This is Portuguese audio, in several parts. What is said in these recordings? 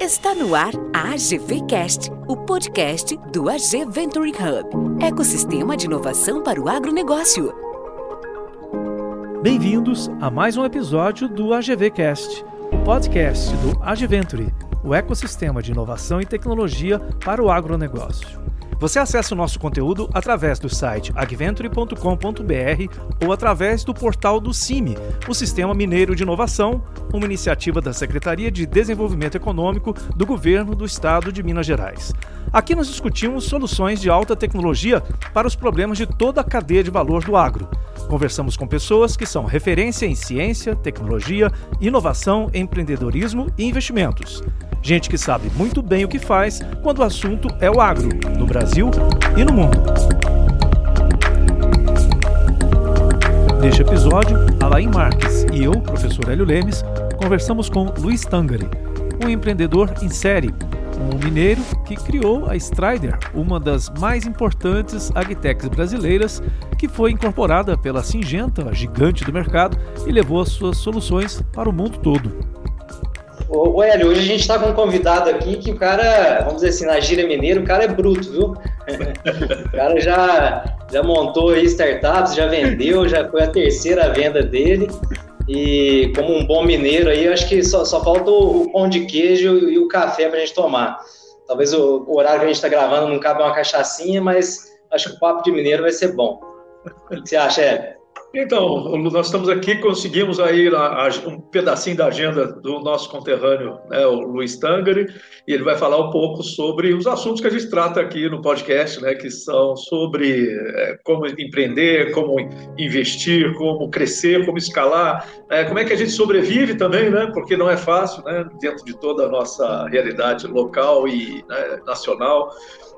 Está no ar a AGV Cast, o podcast do AG Hub, ecossistema de inovação para o agronegócio. Bem-vindos a mais um episódio do AGV Cast, o podcast do AG Venture, o ecossistema de inovação e tecnologia para o agronegócio. Você acessa o nosso conteúdo através do site agventure.com.br ou através do portal do CIMI, o Sistema Mineiro de Inovação, uma iniciativa da Secretaria de Desenvolvimento Econômico do Governo do Estado de Minas Gerais. Aqui nós discutimos soluções de alta tecnologia para os problemas de toda a cadeia de valor do agro. Conversamos com pessoas que são referência em ciência, tecnologia, inovação, empreendedorismo e investimentos. Gente que sabe muito bem o que faz quando o assunto é o agro, no Brasil e no mundo. Neste episódio, Alain Marques e eu, professor Hélio Lemes, conversamos com Luiz Tangari, um empreendedor em série, um mineiro que criou a Strider, uma das mais importantes agtechs brasileiras, que foi incorporada pela Singenta, gigante do mercado, e levou as suas soluções para o mundo todo. Ô, Hélio, hoje a gente está com um convidado aqui que o cara, vamos dizer assim, na gira mineira, o cara é bruto, viu? o cara já, já montou aí startups, já vendeu, já foi a terceira venda dele. E como um bom mineiro aí, acho que só, só falta o, o pão de queijo e o café para a gente tomar. Talvez o, o, horário que a gente está gravando não cabe uma cachaçinha, mas acho que o papo de mineiro vai ser bom. O que você acha, Hélio? Então, nós estamos aqui, conseguimos aí um pedacinho da agenda do nosso conterrâneo, né, o Luiz Tangari, e ele vai falar um pouco sobre os assuntos que a gente trata aqui no podcast, né, que são sobre é, como empreender, como investir, como crescer, como escalar, é, como é que a gente sobrevive também, né, porque não é fácil, né, dentro de toda a nossa realidade local e né, nacional.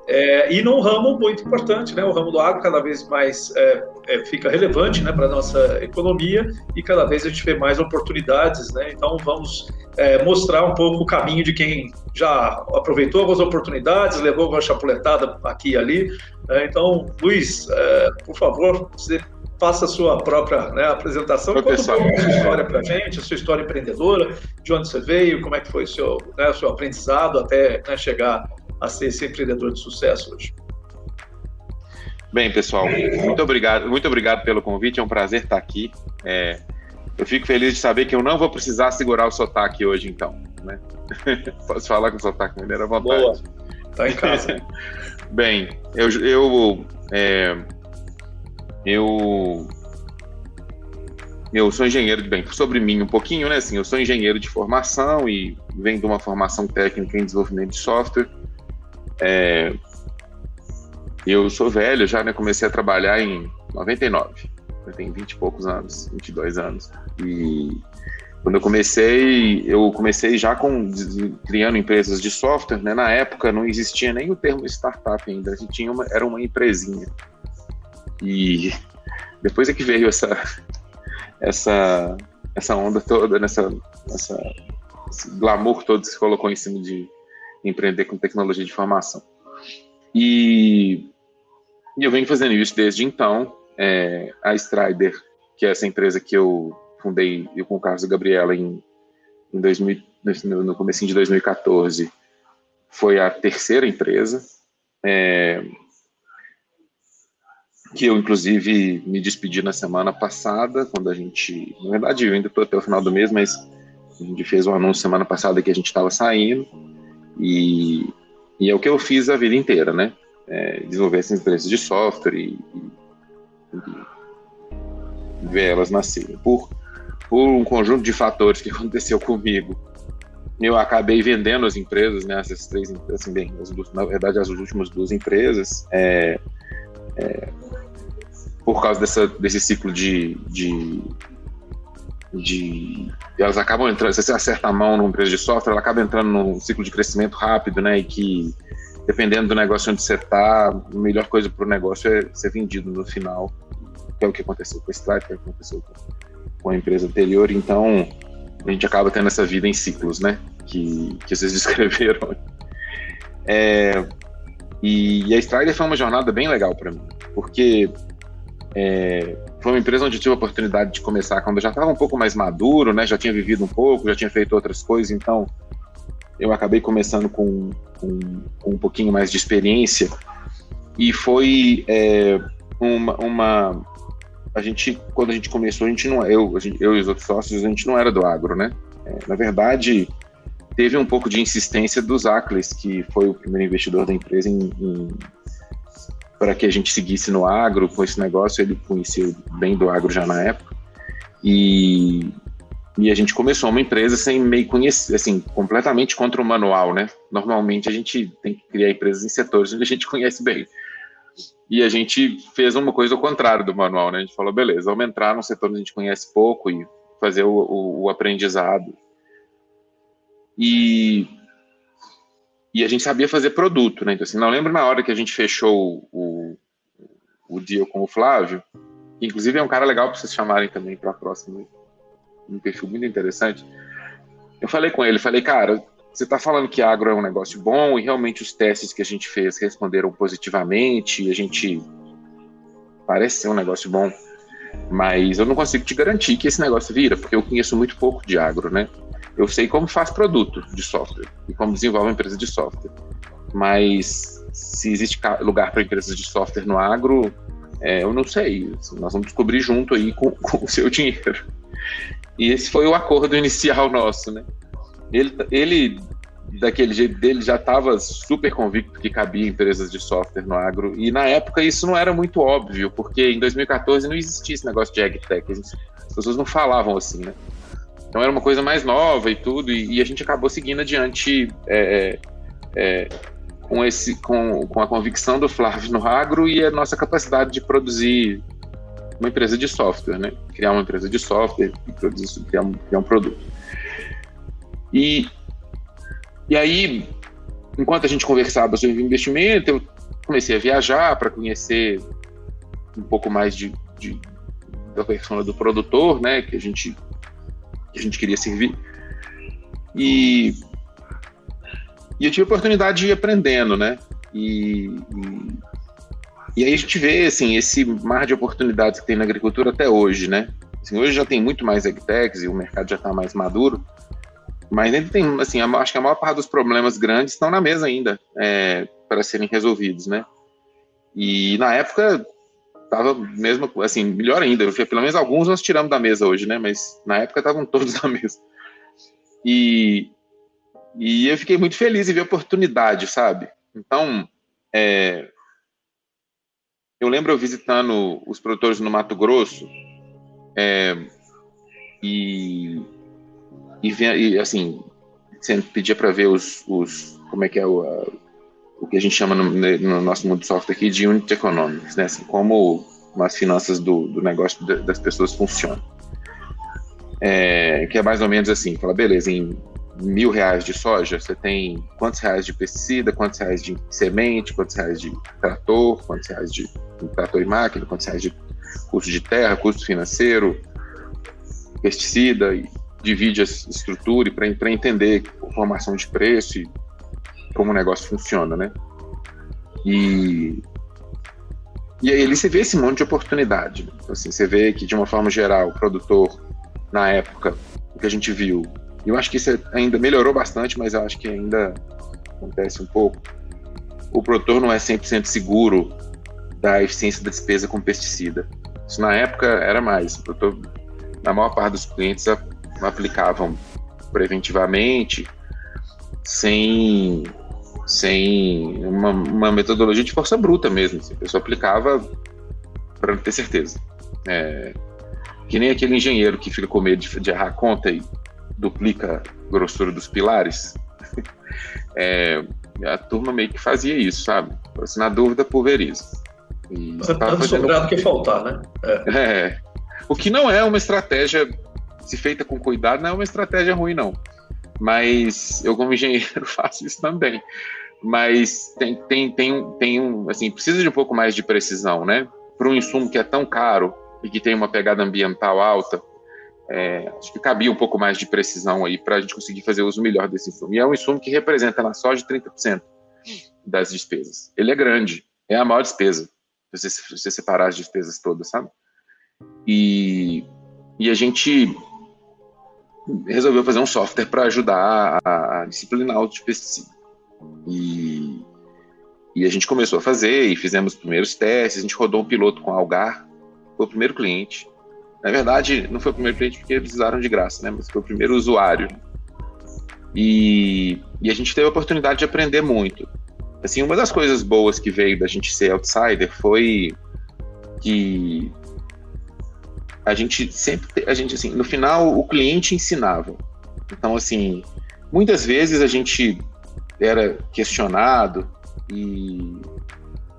É, e num ramo muito importante, né? O ramo do agro cada vez mais é, é, fica relevante, né, para nossa economia e cada vez a gente vê mais oportunidades, né? Então vamos é, mostrar um pouco o caminho de quem já aproveitou algumas oportunidades, levou uma chapuletada aqui e ali. Né? Então, Luiz, é, por favor, você faça a sua própria né, apresentação, conta um pouco a sua história para a gente, a sua história empreendedora, de onde você veio, como é que foi o seu, né, o seu aprendizado até né, chegar a ser esse empreendedor de sucesso hoje. Bem, pessoal, muito obrigado, muito obrigado pelo convite. É um prazer estar aqui. É, eu fico feliz de saber que eu não vou precisar segurar o sotaque hoje, então. Né? Posso falar com o sotaque mineiro à vontade. Boa. Tá em casa. Bem, eu, eu, é, eu, eu sou engenheiro de bem sobre mim um pouquinho, né? Assim, eu sou engenheiro de formação e venho de uma formação técnica em desenvolvimento de software. É, eu sou velho já, né? Comecei a trabalhar em 99. Eu tenho 20 e poucos anos, 22 anos. E quando eu comecei, eu comecei já com criando empresas de software, né? Na época não existia nem o termo startup ainda, a gente tinha uma, era uma empresinha. E depois é que veio essa essa essa onda toda, nessa, nessa esse glamour todo se colocou em cima de empreender com tecnologia de informação. E, e eu venho fazendo isso desde então. É, a Strider, que é essa empresa que eu fundei eu com o Carlos e Gabriela em, em 2000, no começo de 2014, foi a terceira empresa. É, que eu, inclusive, me despedi na semana passada, quando a gente. Na verdade, eu ainda estou até o final do mês, mas a gente fez um anúncio semana passada que a gente estava saindo. E, e é o que eu fiz a vida inteira, né? É, desenvolver essas empresas de software e, e, ver elas nascerem. Por, por um conjunto de fatores que aconteceu comigo, eu acabei vendendo as empresas, né? Essas três, assim, bem, as, na verdade, as últimas duas empresas, é, é, por causa dessa, desse ciclo de, de de elas acabam entrando, se você acerta a mão numa empresa de software, ela acaba entrando num ciclo de crescimento rápido, né? E que dependendo do negócio onde você está, a melhor coisa para o negócio é ser vendido no final, que é o que aconteceu com a Stripe, que aconteceu com a empresa anterior. Então a gente acaba tendo essa vida em ciclos, né? Que, que vocês descreveram. É, e, e, a Strider foi uma jornada bem legal para mim, porque é, foi uma empresa onde eu tive a oportunidade de começar quando eu já estava um pouco mais maduro, né? Já tinha vivido um pouco, já tinha feito outras coisas, então eu acabei começando com, com, com um pouquinho mais de experiência e foi é, uma, uma, a gente quando a gente começou a gente não eu gente, eu e os outros sócios a gente não era do agro, né? É, na verdade teve um pouco de insistência dos Acles, que foi o primeiro investidor da empresa em, em para que a gente seguisse no agro com esse negócio. Ele conhecia bem do agro já na época. E, e a gente começou uma empresa sem meio conhecer, assim, completamente contra o manual, né? Normalmente a gente tem que criar empresas em setores onde a gente conhece bem. E a gente fez uma coisa ao contrário do manual, né? A gente falou, beleza, vamos entrar num setor onde a gente conhece pouco e fazer o, o, o aprendizado. E e a gente sabia fazer produto, né? Então, assim, não lembro na hora que a gente fechou o, o deal com o Flávio, que inclusive é um cara legal para vocês chamarem também para a próxima, um perfil muito interessante. Eu falei com ele, falei, cara, você está falando que agro é um negócio bom e realmente os testes que a gente fez responderam positivamente, a gente parece ser um negócio bom, mas eu não consigo te garantir que esse negócio vira, porque eu conheço muito pouco de agro, né? Eu sei como faz produto de software e como desenvolve uma empresa de software. Mas se existe lugar para empresas de software no agro, é, eu não sei. Nós vamos descobrir junto aí com, com, o seu dinheiro. E esse foi o acordo inicial nosso, né? Ele, ele daquele jeito dele, já estava super convicto que cabia empresas de software no agro. E na época isso não era muito óbvio, porque em 2014 não existia esse negócio de AgTech. As pessoas não falavam assim, né? Então era uma coisa mais nova e tudo, e, e a gente acabou seguindo adiante é, é, é, com, esse, com, com a convicção do Flávio no agro e a nossa capacidade de produzir uma empresa de software, né? Criar uma empresa de software e produzir, criar, um, criar um produto. E, e aí, enquanto a gente conversava sobre investimento, eu comecei a viajar para conhecer um pouco mais de, de, da persona do produtor, né? Que a gente que a gente queria servir. E, e eu tive a oportunidade de ir aprendendo, né? E, e, e, aí a gente vê, assim, esse mar de oportunidades que tem na agricultura até hoje, né? Assim, hoje já tem muito mais agtechs e o mercado já está mais maduro, mas ainda tem, assim, acho que a maior parte dos problemas grandes estão na mesa ainda é, para serem resolvidos, né? E na época tava mesmo, assim, melhor ainda, pelo menos alguns nós tiramos da mesa hoje, né, mas na época estavam todos na mesa. E, e eu fiquei muito feliz em ver a oportunidade, sabe? Então, é, eu lembro eu visitando os produtores no Mato Grosso é, e, e, e, assim, sempre pedia para ver os, os, como é que é o, o que a gente chama no, no, nosso mundo de software aqui de unit economics, né? Assim, como as finanças do, do negócio das pessoas funcionam. É, que é mais ou menos assim, fala, beleza, em mil reais de soja, você tem quantos reais de pesticida, quantos reais de semente, quantos reais de trator, quantos reais de, trator e máquina, quantos reais de custo de terra, custo financeiro, pesticida, e divide a estrutura para entender formação de preço e como o negócio funciona, né? E, e aí ele você vê esse monte de oportunidade. Né? Assim, você vê que, de uma forma geral, o produtor, na época, o que a gente viu, eu acho que isso ainda melhorou bastante, mas eu acho que ainda acontece um pouco. O produtor não é 100% seguro da eficiência da despesa com pesticida. Isso na época era mais. Produtor, na maior parte dos clientes, aplicavam preventivamente, sem sem uma, uma, metodologia de força bruta mesmo. Assim, a pessoa aplicava para ter certeza. É, que nem aquele engenheiro que fica com medo de, de errar a conta e duplica a grossura dos pilares. é, a turma meio que fazia isso, sabe? Se na dúvida, pulveriza. E Tanto fazendo... sobrado que faltar, né? É. é. O que não é uma estratégia, se feita com cuidado, não é uma estratégia ruim, não mas eu como engenheiro faço isso também. Mas tem, tem, tem, tem um, assim, precisa de um pouco mais de precisão, né? Para um insumo que é tão caro e que tem uma pegada ambiental alta, é, acho que cabia um pouco mais de precisão aí para a gente conseguir fazer uso melhor desse insumo. E é um insumo que representa na soja 30% das despesas. Ele é grande, é a maior despesa, se você, se você separar as despesas todas, sabe? E, e a gente resolveu fazer um software para ajudar a, a disciplinar o de pesticida. E, e a gente começou a fazer e fizemos os primeiros testes. A gente rodou um piloto com Algar, foi o primeiro cliente. Na verdade, não foi o primeiro cliente porque eles usaram de graça, né? Mas foi o primeiro usuário. E, e a gente teve a oportunidade de aprender muito. Assim, uma das coisas boas que veio da gente ser outsider foi que a gente sempre, a gente assim, no final o cliente ensinava. Então, assim, muitas vezes a gente era questionado e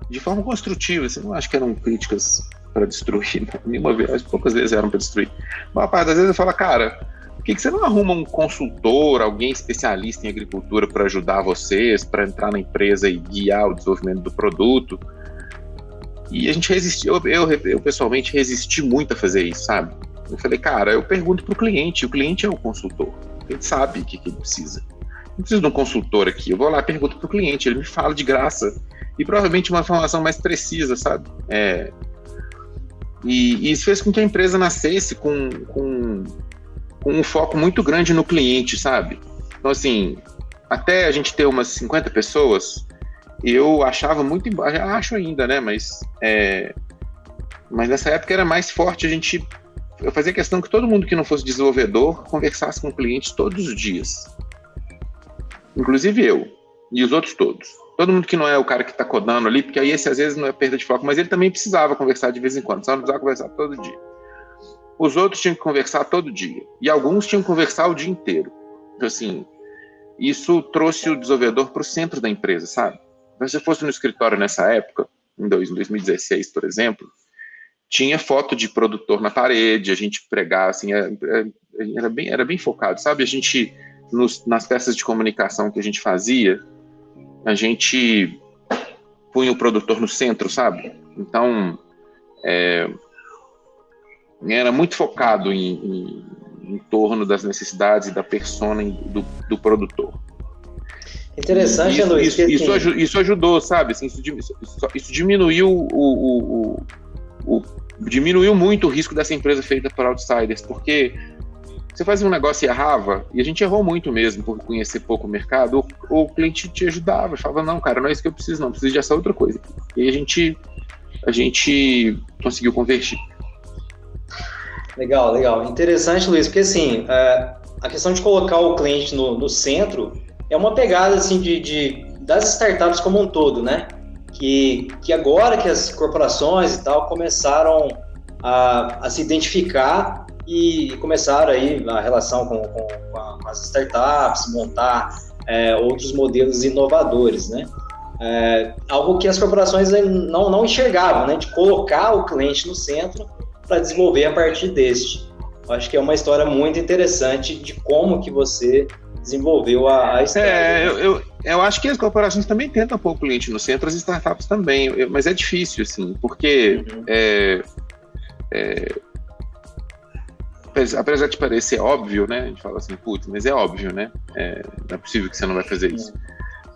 de forma construtiva, assim, não acho que eram críticas para destruir, nenhuma vez, poucas vezes eram para destruir. Uma parte das vezes eu falo, cara, por que, que você não arruma um consultor, alguém especialista em agricultura para ajudar vocês, para entrar na empresa e guiar o desenvolvimento do produto? E a gente resistiu, eu, eu, eu, pessoalmente resisti muito a fazer isso, sabe? Eu falei, cara, eu pergunto para o cliente, o cliente é o consultor, ele sabe o que, que ele precisa. Não preciso de um consultor aqui, eu vou lá pergunto para o cliente, ele me fala de graça. E provavelmente uma informação mais precisa, sabe? É, e, e, isso fez com que a empresa nascesse com, com, com um foco muito grande no cliente, sabe? Então, assim, até a gente ter umas 50 pessoas, eu achava muito, acho ainda, né? Mas, é, mas nessa época era mais forte a gente. Eu fazia questão que todo mundo que não fosse desenvolvedor conversasse com o cliente todos os dias. Inclusive eu e os outros todos. Todo mundo que não é o cara que está codando ali, porque aí esse às vezes não é perda de foco, mas ele também precisava conversar de vez em quando, só não precisava conversar todo dia. Os outros tinham que conversar todo dia. E alguns tinham que conversar o dia inteiro. Então, assim, isso trouxe o desenvolvedor para o centro da empresa, sabe? Se você fosse no escritório nessa época, em 2016, por exemplo, tinha foto de produtor na parede, a gente pregava, assim, era, é, é, era, bem, era bem focado, sabe? A gente, nos, nas peças de comunicação que a gente fazia, a gente punha o produtor no centro, sabe? Então, é, era muito focado em, em, em, torno das necessidades da persona do, do produtor. Interessante, isso, Luiz. Isso, isso, assim... isso, ajudou, sabe? Assim, isso, isso, diminuiu o, o, o, o, diminuiu muito o risco dessa empresa feita por outsiders, porque você fazia um negócio e errava, e a gente errou muito mesmo por conhecer pouco o mercado, o, o cliente te ajudava, falava, não, cara, não é isso que eu preciso, não, preciso de essa outra coisa. E a gente, a gente conseguiu convertir. Legal, legal. Interessante, Luiz, porque assim, é, a questão de colocar o cliente no, no centro é uma pegada assim de, de, das startups como um todo, né? Que, que agora que as corporações e tal começaram a, a se identificar e começaram aí a relação com, com, com as startups, montar é, outros modelos inovadores, né? É, algo que as corporações não, não enxergavam, né? De colocar o cliente no centro para desenvolver a partir deste. Eu acho que é uma história muito interessante de como que você desenvolveu a, a estratégia. É, eu, eu, eu, acho que as corporações também tentam pôr o cliente no centro, as startups também, eu, mas é difícil, assim, porque uhum. é, é, apesar de parecer óbvio, né, a gente fala assim, putz, mas é óbvio, né, é, não é possível que você não vai fazer isso.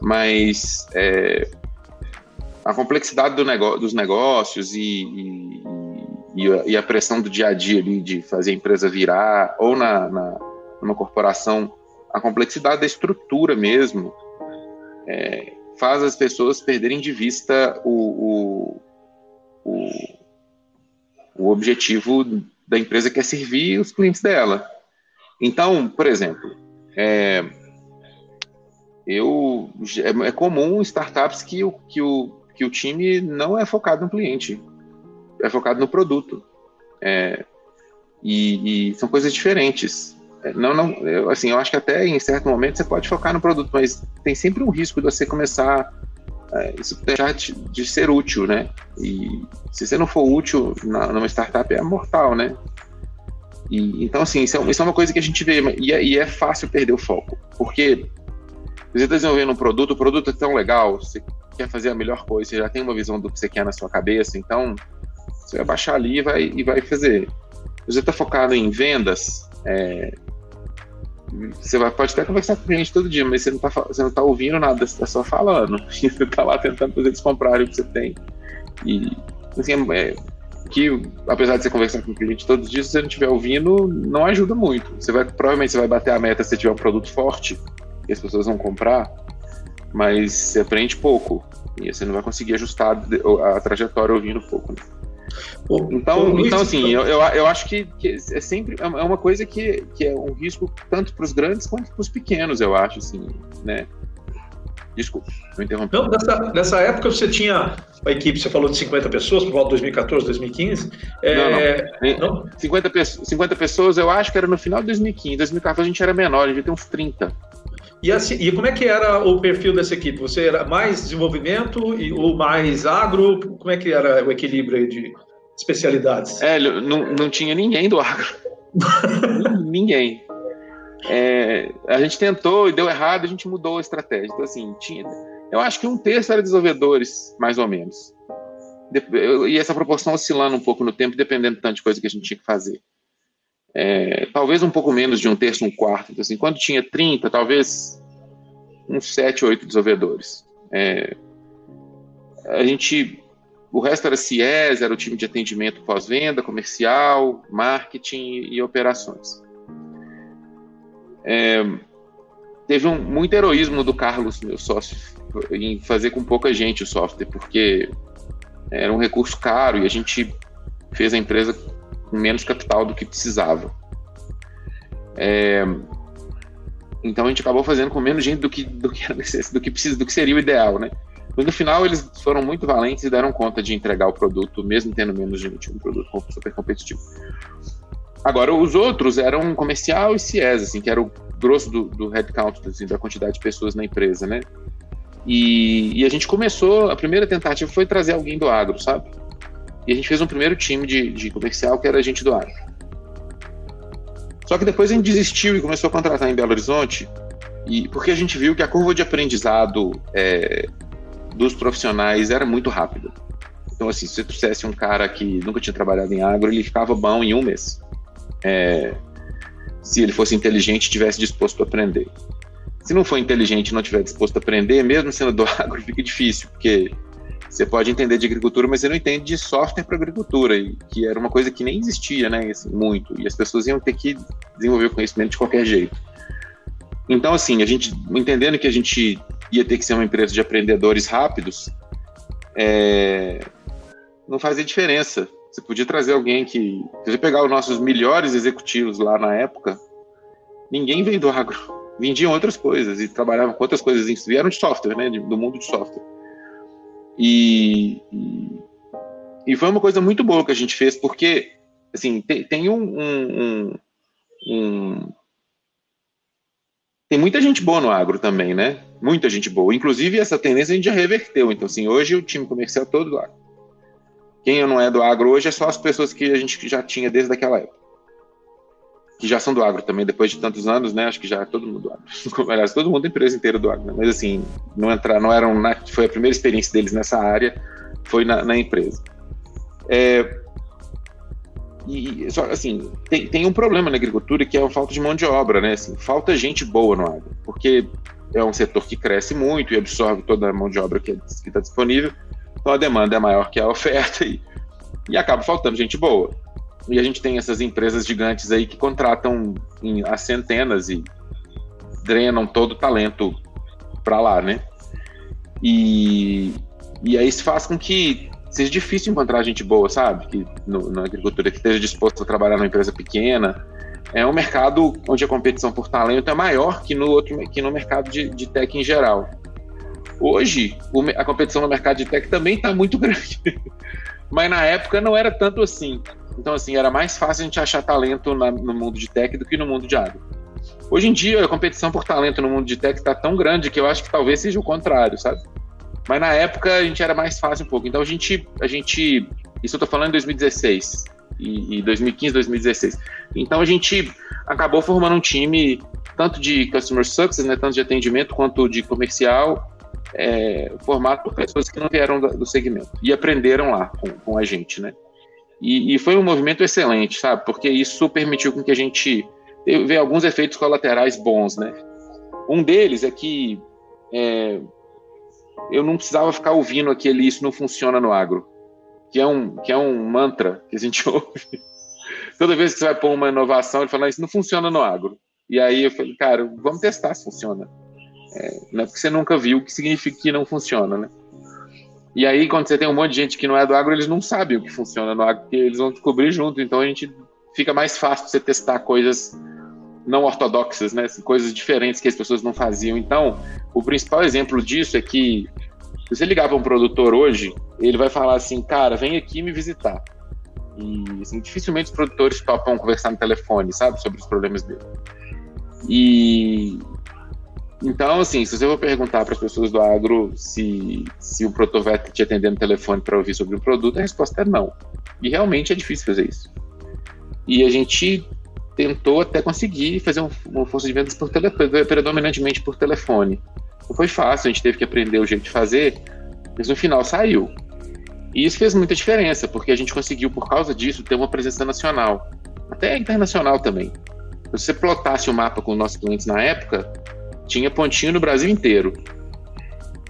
Mas é, a complexidade do negócio, dos negócios e, e, e, a, pressão do dia a dia ali de fazer a empresa virar, ou na, na numa corporação a complexidade da estrutura mesmo é, faz as pessoas perderem de vista o, o, o, o objetivo da empresa que é servir os clientes dela. Então, por exemplo, é, eu, é, é comum startups que o, que, o, que o time não é focado no cliente, é focado no produto. É, e, e, são coisas diferentes. Não, não, eu, assim, eu acho que até em certo momento você pode focar no produto, mas tem sempre um risco de você começar é, isso deixar de, de, ser útil, né? E se você não for útil na, numa startup é mortal, né? E, então, assim, isso é, isso é, uma coisa que a gente vê, e é, e é fácil perder o foco, porque você está desenvolvendo um produto, o produto é tão legal, você quer fazer a melhor coisa, você já tem uma visão do que você quer na sua cabeça, então você vai baixar ali e vai, e vai fazer. Você está focado em vendas, é, você vai, pode até conversar com o cliente todo dia, mas você não está você não tá ouvindo nada, você está só falando. E você está lá tentando fazer eles comprarem o que você tem. E assim, é, que, apesar de você conversar com o cliente todos os dias, se você não estiver ouvindo, não ajuda muito. Você vai, provavelmente você vai bater a meta se tiver um produto forte e as pessoas vão comprar, mas você aprende pouco e você não vai conseguir ajustar a trajetória ouvindo pouco. Né? Então, então assim, eu, eu, eu acho que, que, é sempre é uma coisa que, que é um risco tanto para os grandes quanto para os pequenos, eu acho, assim, né? Desculpa, não interrompi. Não, nessa, nessa época você tinha a equipe, você falou de 50 pessoas, por volta de 2014, 2015. É, não, não. não? 50, 50 pessoas, eu acho que era no final de 2015. 2014 a gente era menor, a gente tem uns 30. E, assim, e como é que era o perfil dessa equipe? Você era mais desenvolvimento e, ou mais agro? Como é que era o equilíbrio de especialidades? É, não, não tinha ninguém do agro. ninguém. É, a gente tentou e deu errado, a gente mudou a estratégia. Então, assim, tinha. Eu acho que um terço era desenvolvedores, mais ou menos. E essa proporção oscilando um pouco no tempo, dependendo do tanto de coisa que a gente tinha que fazer. É, talvez um pouco menos de um terço, um quarto. Então, assim, quando tinha 30, talvez uns 7, 8 desenvolvedores. É, a gente. O resto era CIES, era o time de atendimento pós-venda, comercial, marketing e operações. É, teve um, muito heroísmo do Carlos, meu sócio, em fazer com pouca gente o software, porque era um recurso caro e a gente fez a empresa com menos capital do que precisava. É, então a gente acabou fazendo com menos gente do que do que do que precisa, do que seria o ideal, né? Mas no final eles foram muito valentes e deram conta de entregar o produto, mesmo tendo menos gente, um produto super competitivo. Agora, os outros eram comercial e CIES, assim, que era o grosso do, do headcount, assim, da quantidade de pessoas na empresa, né? E, e, a gente começou, a primeira tentativa foi trazer alguém do agro, sabe? E a gente fez um primeiro time de, de comercial que era gente do agro. Só que depois a gente desistiu e começou a contratar em Belo Horizonte, e porque a gente viu que a curva de aprendizado é, dos profissionais era muito rápida. Então, assim, se você trouxesse um cara que nunca tinha trabalhado em agro, ele ficava bom em um mês é, se ele fosse inteligente e tivesse disposto a aprender. Se não for inteligente e não estiver disposto a aprender, mesmo sendo do agro, fica difícil, porque você pode entender de agricultura, mas você não entende de software para agricultura, que era uma coisa que nem existia, né, assim, muito, e as pessoas iam ter que desenvolver o conhecimento de qualquer jeito. Então, assim, a gente, entendendo que a gente ia ter que ser uma empresa de aprendedores rápidos, é, não fazia diferença você podia trazer alguém que. Se você pegar os nossos melhores executivos lá na época, ninguém veio do agro. Vendiam outras coisas e trabalhavam com outras coisas. Vieram de software, né? Do mundo de software. E, e, foi uma coisa muito boa que a gente fez, porque, assim, tem, tem um, um, um tem muita gente boa no agro também, né? Muita gente boa. Inclusive, essa tendência a gente já reverteu. Então, assim, hoje o time comercial é todo do agro. Quem não é do agro hoje é só as pessoas que a gente já tinha desde aquela época. Que já são do agro também, depois de tantos anos, né? Acho que já é todo mundo do agro. Aliás, todo mundo, a empresa inteira do agro, né? Mas assim, não entrar, não eram. Na, foi a primeira experiência deles nessa área, foi na, na empresa. É, e só assim, tem, tem um problema na agricultura que é a falta de mão de obra, né? Assim, falta gente boa no agro, porque é um setor que cresce muito e absorve toda a mão de obra que está disponível então a demanda é maior que a oferta e, e acaba faltando gente boa. E a gente tem essas empresas gigantes aí que contratam em, a centenas e drenam todo o talento para lá, né? E, e aí isso faz com que seja difícil encontrar gente boa, sabe? Que no, na agricultura que esteja disposto a trabalhar numa empresa pequena. É um mercado onde a competição por talento é maior que no outro que no mercado de, de tech em geral. Hoje, a competição no mercado de tech também está muito grande. Mas na época não era tanto assim. Então, assim, era mais fácil a gente achar talento na, no mundo de tech do que no mundo de agro. Hoje em dia, a competição por talento no mundo de tech está tão grande que eu acho que talvez seja o contrário, sabe? Mas na época a gente era mais fácil um pouco. Então a gente, a gente isso eu estou falando em 2016 e, e 2015, 2016. Então a gente acabou formando um time tanto de customer success, né, tanto de atendimento quanto de comercial é, formado por pessoas que não vieram do, segmento e aprenderam lá com, com a gente, né? E, e, foi um movimento excelente, sabe? Porque isso permitiu com que a gente vê alguns efeitos colaterais bons, né? Um deles é que é, eu não precisava ficar ouvindo aquele isso não funciona no agro. que é um, que é um mantra que a gente ouve. Toda vez que você vai pôr uma inovação, ele fala, isso não funciona no agro. E aí eu falei, cara, vamos testar se funciona. É, não é porque você nunca viu que significa que não funciona, né? E aí, quando você tem um monte de gente que não é do agro, eles não sabem o que funciona no agro, porque eles vão descobrir junto. Então a gente fica mais fácil você testar coisas não ortodoxas, né? Coisas diferentes que as pessoas não faziam. Então, o principal exemplo disso é que se você ligar para um produtor hoje, ele vai falar assim, cara, vem aqui me visitar. E assim, dificilmente os produtores topam conversar no telefone, sabe, sobre os problemas dele. E então, assim, se você for perguntar para as pessoas do agro se, se o Protovet te atender no telefone para ouvir sobre o produto, a resposta é não. E realmente é difícil fazer isso. E a gente tentou até conseguir fazer uma força de vendas por predominantemente por telefone. Não foi fácil, a gente teve que aprender o jeito de fazer, mas no final saiu. E isso fez muita diferença, porque a gente conseguiu, por causa disso, ter uma presença nacional, até internacional também. Se você plotasse o mapa com os nossos clientes na época, tinha pontinho no Brasil inteiro.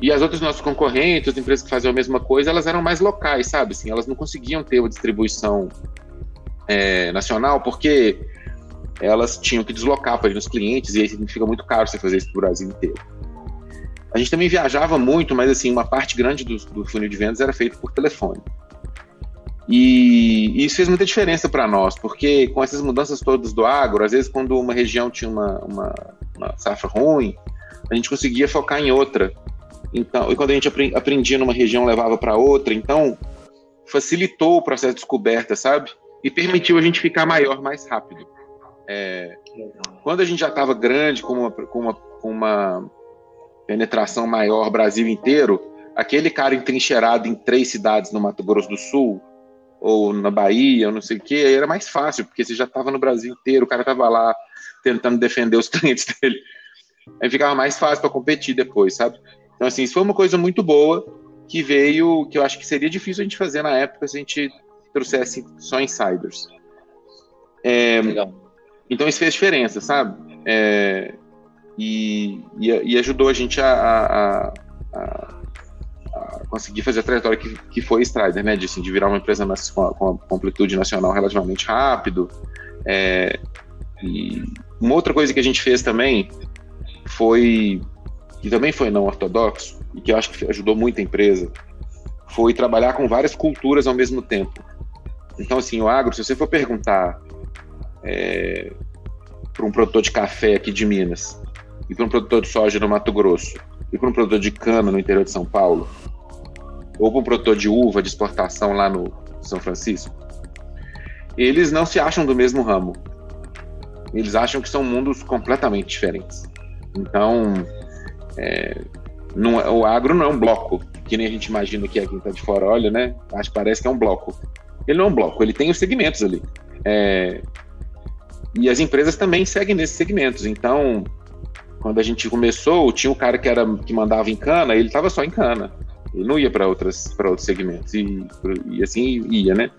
E as outras nossos concorrentes, as empresas que faziam a mesma coisa, elas eram mais locais, sabe? Assim, elas não conseguiam ter uma distribuição é, nacional porque elas tinham que deslocar para ir nos clientes e aí fica muito caro você fazer isso para o Brasil inteiro. A gente também viajava muito, mas assim, uma parte grande do, do funil de vendas era feito por telefone. E isso fez muita diferença para nós, porque com essas mudanças todas do agro, às vezes quando uma região tinha uma, uma, uma safra ruim, a gente conseguia focar em outra. Então, e quando a gente aprendia numa região, levava para outra. Então, facilitou o processo de descoberta, sabe? E permitiu a gente ficar maior mais rápido. É, quando a gente já estava grande, com uma, com, uma, com uma penetração maior, Brasil inteiro, aquele cara entrincheirado em três cidades no Mato Grosso do Sul, ou na Bahia, ou não sei o que, era mais fácil, porque você já estava no Brasil inteiro, o cara estava lá tentando defender os clientes dele. Aí ficava mais fácil para competir depois, sabe? Então, assim, isso foi uma coisa muito boa que veio, que eu acho que seria difícil a gente fazer na época se a gente trouxesse só insiders. É, então, isso fez diferença, sabe? É, e, e, e, ajudou a gente a, a, a conseguir fazer a trajetória que, que foi Strider, né? De, assim, de virar uma empresa com, com amplitude nacional relativamente rápido. É, e uma outra coisa que a gente fez também foi, que também foi não ortodoxo, e que eu acho que ajudou muito a empresa, foi trabalhar com várias culturas ao mesmo tempo. Então, assim, o agro, se você for perguntar é, para um produtor de café aqui de Minas, e para um produtor de soja no Mato Grosso, e para um produtor de cana no interior de São Paulo, ou para um produtor de uva de exportação lá no São Francisco, eles não se acham do mesmo ramo. Eles acham que são mundos completamente diferentes. Então, é, não, é, o agro não é um bloco, que nem a gente imagina que é quem está de fora olha, né? Acho que parece que é um bloco. Ele não é um bloco, ele tem os segmentos ali. É, e as empresas também seguem nesses segmentos. Então, quando a gente começou, tinha um cara que era que mandava em cana, ele estava só em cana. Ele não ia para para outros segmentos e, e, assim ia, né?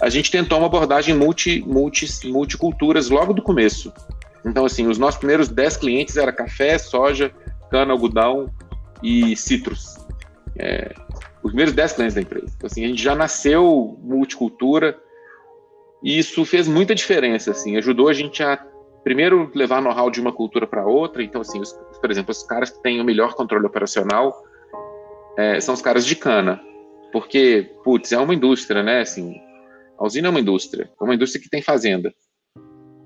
A gente tentou uma abordagem multi, multi multiculturas logo do começo. Então assim, os nossos primeiros 10 clientes era café, soja, cana, algodão e citros. É, os primeiros 10 clientes da empresa. Então, assim, a gente já nasceu multicultura e isso fez muita diferença, assim, ajudou a gente a primeiro levar know-how de uma cultura para outra. Então, assim, os, por exemplo, os caras que têm o melhor controle operacional é, são os caras de cana. Porque, putz, é uma indústria, né? Assim, a usina é uma indústria, é uma indústria que tem fazenda.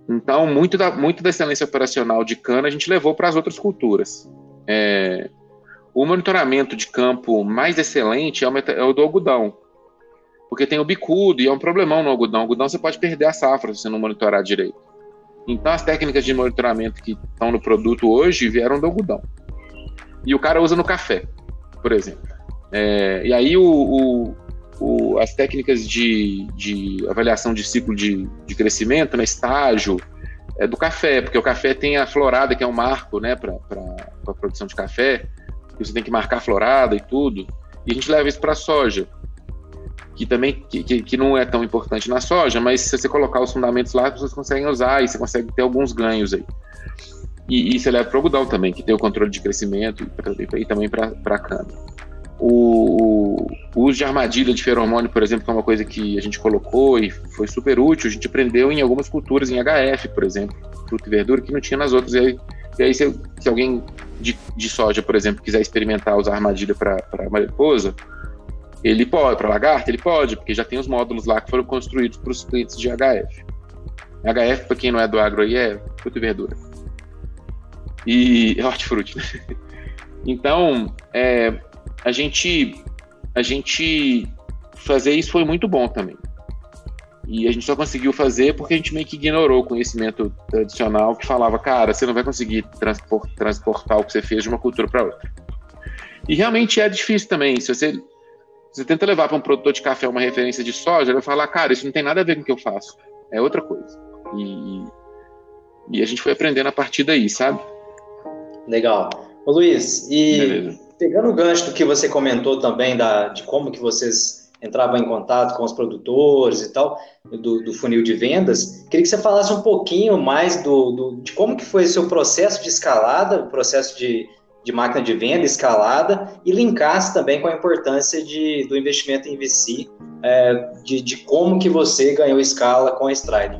Então, muito da, muito da excelência operacional de cana a gente levou para as outras culturas. É, o monitoramento de campo mais excelente é o, é o, do algodão, porque tem o bicudo e é um problemão no algodão. O algodão você pode perder a safra se você não monitorar direito. Então, as técnicas de monitoramento que estão no produto hoje vieram do algodão. E o cara usa no café, por exemplo. É, e aí, o, o, o, as técnicas de, de, avaliação de ciclo de, de crescimento, né, estágio, é do café, porque o café tem a florada, que é um marco né, para a produção de café, você tem que marcar a florada e tudo. E a gente leva isso para a soja que também que, que, que, não é tão importante na soja, mas se você colocar os fundamentos lá, vocês conseguem usar e você consegue ter alguns ganhos aí. E, e você leva para o algodão também, que tem o controle de crescimento e, e também para a cana. O, o, uso de armadilha de feromônio, por exemplo, que é uma coisa que a gente colocou e foi super útil, a gente aprendeu em algumas culturas, em HF, por exemplo, fruta e verdura, que não tinha nas outras. E aí, e aí se, se, alguém de, de, soja, por exemplo, quiser experimentar usar armadilha para mariposa, ele pode, para lagarta, ele pode, porque já tem os módulos lá que foram construídos para os clientes de HF. HF, para quem não é do agro aí, é fruta e verdura. E hortifruti. Então, é, a gente a gente fazer isso foi muito bom também. E a gente só conseguiu fazer porque a gente meio que ignorou o conhecimento tradicional que falava, cara, você não vai conseguir transportar o que você fez de uma cultura para outra. E realmente é difícil também. Se você, você tenta levar para um produtor de café uma referência de soja, ele vai falar, cara, isso não tem nada a ver com o que eu faço. É outra coisa. E, e a gente foi aprendendo a partir daí, sabe? Legal. Ô Luiz, e Beleza. Pegando o gancho do que você comentou também, da, de como que vocês entravam em contato com os produtores e tal, do, do funil de vendas, queria que você falasse um pouquinho mais do, do, de como que foi o seu processo de escalada, o processo de, de máquina de venda escalada, e linkasse também com a importância de, do investimento em VC, é, de, de como que você ganhou escala com a Stride.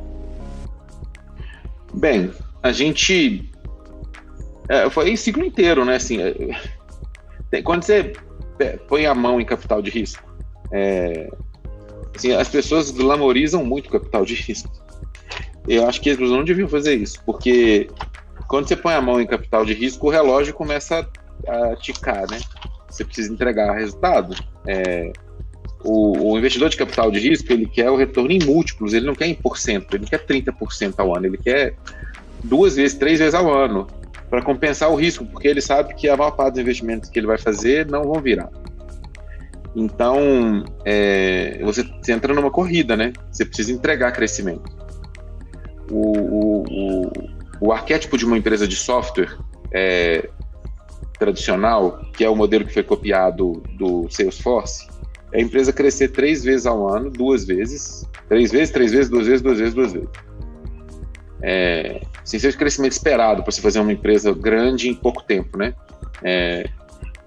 Bem, a gente é, foi o ciclo inteiro, né? Assim, é, quando você põe a mão em capital de risco, é, assim, as pessoas glamorizam muito capital de risco. Eu acho que eles não deviam fazer isso, porque quando você põe a mão em capital de risco, o relógio começa a, a ticar, né? Você precisa entregar resultado. É, o, o, investidor de capital de risco, ele quer o retorno em múltiplos, ele não quer em porcento, ele quer 30% ao ano, ele quer duas vezes, três vezes ao ano para compensar o risco, porque ele sabe que a maior parte dos investimentos que ele vai fazer não vão virar. Então, é, você, você, entra numa corrida, né? Você precisa entregar crescimento. O, o, o, o arquétipo de uma empresa de software é, tradicional, que é o modelo que foi copiado do Salesforce, é a empresa crescer três vezes ao ano, duas vezes, três vezes, três vezes, duas vezes, duas vezes, duas vezes. É, sem ser o crescimento esperado para você fazer uma empresa grande em pouco tempo, né? É,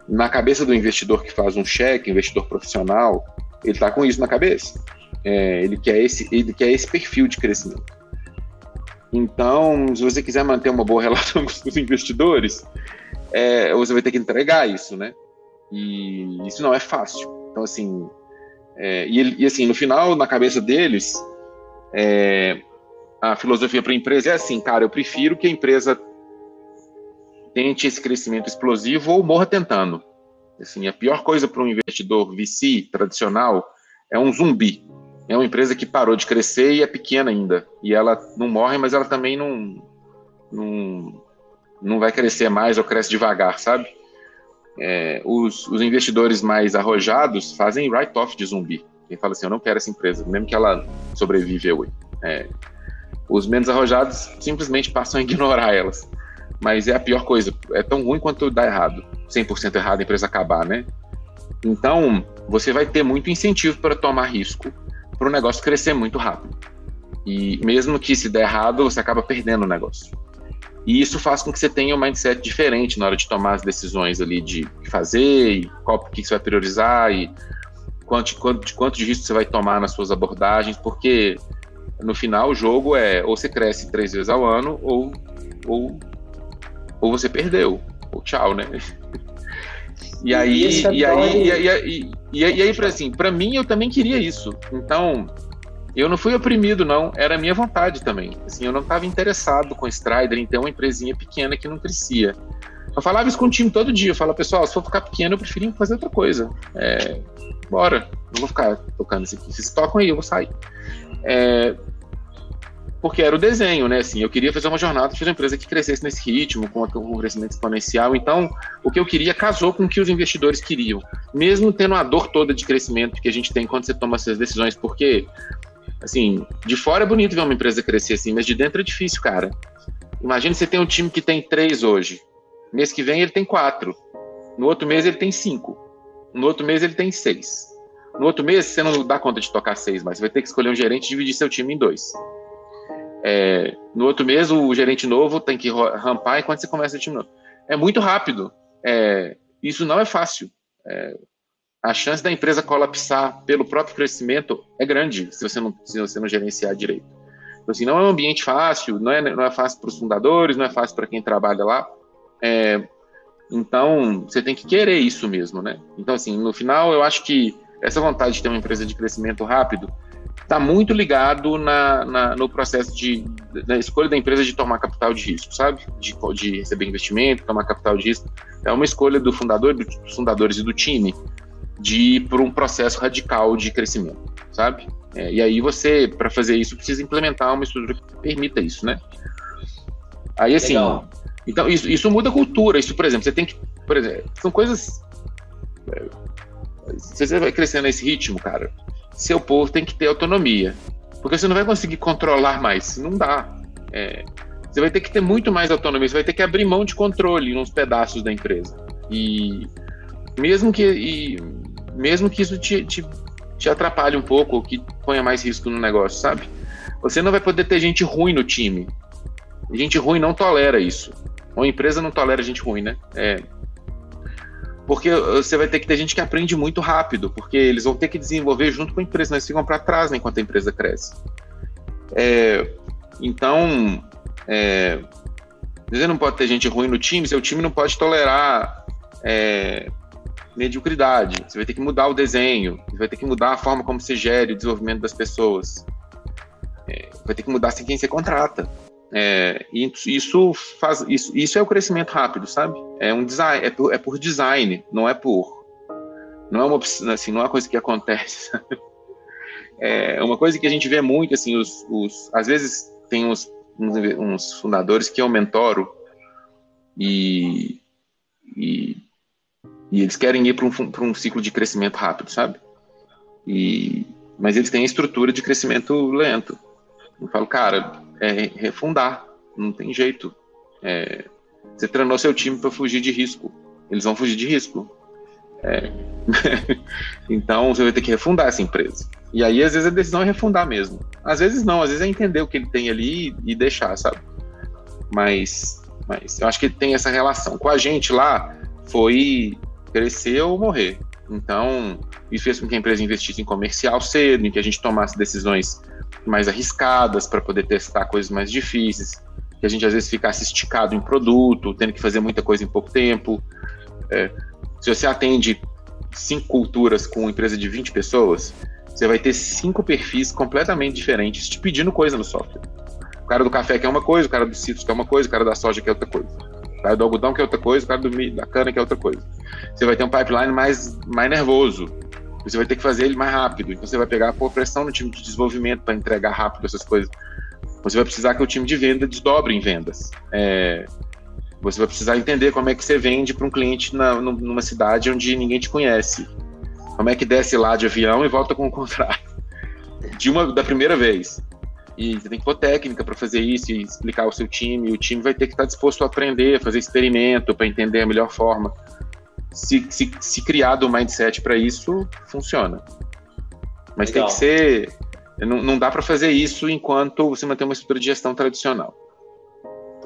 na cabeça do investidor que faz um cheque, investidor profissional, ele está com isso na cabeça. É, ele quer esse, ele quer esse perfil de crescimento. Então, se você quiser manter uma boa relação com os investidores, é, você vai ter que entregar isso, né? E isso não é fácil. Então, assim, é, e, e, assim, no final, na cabeça deles, é, a filosofia para a empresa é assim, cara, eu prefiro que a empresa tente esse crescimento explosivo ou morra tentando. Assim, a pior coisa para um investidor VC tradicional é um zumbi. É uma empresa que parou de crescer e é pequena ainda. E ela não morre, mas ela também não, não, não vai crescer mais ou cresce devagar, sabe? É, os, os, investidores mais arrojados fazem write-off de zumbi. Quem fala assim, eu não quero essa empresa, mesmo que ela sobrevive eu. É, os menos arrojados simplesmente passam a ignorar elas. Mas é a pior coisa. É tão ruim quanto dar errado. 100% errado a empresa acabar, né? Então, você vai ter muito incentivo para tomar risco para o negócio crescer muito rápido. E mesmo que se der errado, você acaba perdendo o negócio. E isso faz com que você tenha um mindset diferente na hora de tomar as decisões ali de fazer, e qual que você vai priorizar, e quanto, quanto, quanto de risco você vai tomar nas suas abordagens, porque no final o jogo é ou você cresce três vezes ao ano ou, ou, ou você perdeu. Ou tchau, né? E aí, e, e, aí, e, aí, e, aí, e assim, para mim eu também queria isso. Então, eu não fui oprimido, não. Era minha vontade também. Assim, eu não estava interessado com Strider em ter uma empresinha pequena que não crescia. Eu falava isso com o time todo dia. Eu falava, pessoal, se for ficar pequeno, eu prefiro fazer outra coisa. É, bora, não vou ficar tocando isso aqui. Vocês tocam aí, eu vou sair. É, porque era o desenho, né? Assim, eu queria fazer uma jornada de uma empresa que crescesse nesse ritmo, com um crescimento exponencial. Então, o que eu queria casou com o que os investidores queriam, mesmo tendo a dor toda de crescimento que a gente tem quando você toma essas decisões, porque, assim, de fora é bonito ver uma empresa crescer assim, mas de dentro é difícil, cara. Imagina você tem um time que tem três hoje, mês que vem ele tem quatro, no outro mês ele tem cinco, no outro mês ele tem seis. No outro mês, você não dá conta de tocar seis, mas você vai ter que escolher um gerente e dividir seu time em dois. É, no outro mês, o gerente novo tem que rampar enquanto você começa o time novo. É muito rápido. É, isso não é fácil. É, a chance da empresa colapsar pelo próprio crescimento é grande se você não, se você não gerenciar direito. Então, assim, não é um ambiente fácil, não é, não é fácil para os fundadores, não é fácil para quem trabalha lá. É, então, você tem que querer isso mesmo, né? Então, assim, no final, eu acho que essa vontade de ter uma empresa de crescimento rápido está muito ligado na, na, no processo de na escolha da empresa de tomar capital de risco, sabe? De, de receber investimento, tomar capital de risco. É uma escolha do fundador, dos fundadores e do time de ir por um processo radical de crescimento, sabe? É, e aí você, para fazer isso, precisa implementar uma estrutura que permita isso, né? Aí assim, Legal. então isso, isso muda a cultura. Isso, por exemplo, você tem que, por exemplo, são coisas. Se você vai crescendo nesse ritmo, cara, seu povo tem que ter autonomia. Porque você não vai conseguir controlar mais. Não dá. É, você vai ter que ter muito mais autonomia. Você vai ter que abrir mão de controle uns pedaços da empresa. E mesmo que, e, mesmo que isso te, te, te atrapalhe um pouco, ou que ponha mais risco no negócio, sabe? Você não vai poder ter gente ruim no time. Gente ruim não tolera isso. Uma empresa não tolera gente ruim, né? É, porque você vai ter que ter gente que aprende muito rápido, porque eles vão ter que desenvolver junto com a empresa, né? eles ficam para trás né, enquanto a empresa cresce. É, então, é, você não pode ter gente ruim no time, seu time não pode tolerar é, mediocridade. Você vai ter que mudar o desenho, você vai ter que mudar a forma como você gere o desenvolvimento das pessoas. É, vai ter que mudar assim quem você contrata. É, isso faz isso, isso é o crescimento rápido, sabe? É um design, é por, é por design, não é por não é uma assim, não é uma coisa que acontece. Sabe? É uma coisa que a gente vê muito assim, os, os às vezes tem uns, uns, uns fundadores que eu mentoro e, e, e eles querem ir para um, um ciclo de crescimento rápido, sabe? E, mas eles têm estrutura de crescimento lento. Eu falo, cara, é refundar. Não tem jeito. É, você treinou seu time para fugir de risco. Eles vão fugir de risco. É. então você vai ter que refundar essa empresa. E aí, às vezes, a decisão é refundar mesmo. Às vezes não, às vezes é entender o que ele tem ali e, deixar, sabe? Mas, mas eu acho que tem essa relação. Com a gente lá, foi crescer ou morrer. Então, isso fez com que a empresa investisse em comercial cedo, em que a gente tomasse decisões mais arriscadas para poder testar coisas mais difíceis, que a gente às vezes ficasse esticado em produto, tendo que fazer muita coisa em pouco tempo. É, se você atende cinco culturas com uma empresa de 20 pessoas, você vai ter cinco perfis completamente diferentes te pedindo coisa no software. O cara do café quer uma coisa, o cara do citrus quer uma coisa, o cara da soja quer outra coisa. O cara do algodão quer outra coisa, o cara do, da cana quer outra coisa. Você vai ter um pipeline mais, mais nervoso, você vai ter que fazer ele mais rápido. Então você vai pegar pôr pressão no time de desenvolvimento para entregar rápido essas coisas. Você vai precisar que o time de venda desdobre em vendas. É, você vai precisar entender como é que você vende para um cliente na, numa cidade onde ninguém te conhece. Como é que desce lá de avião e volta com o contrato. De uma da primeira vez. E você tem que pôr técnica para fazer isso e explicar ao seu time. E o time vai ter que estar disposto a aprender, a fazer experimento para entender a melhor forma se, se, se criado o mindset para isso, funciona. Mas Legal. tem que ser. Não, não dá para fazer isso enquanto você mantém uma estrutura de gestão tradicional.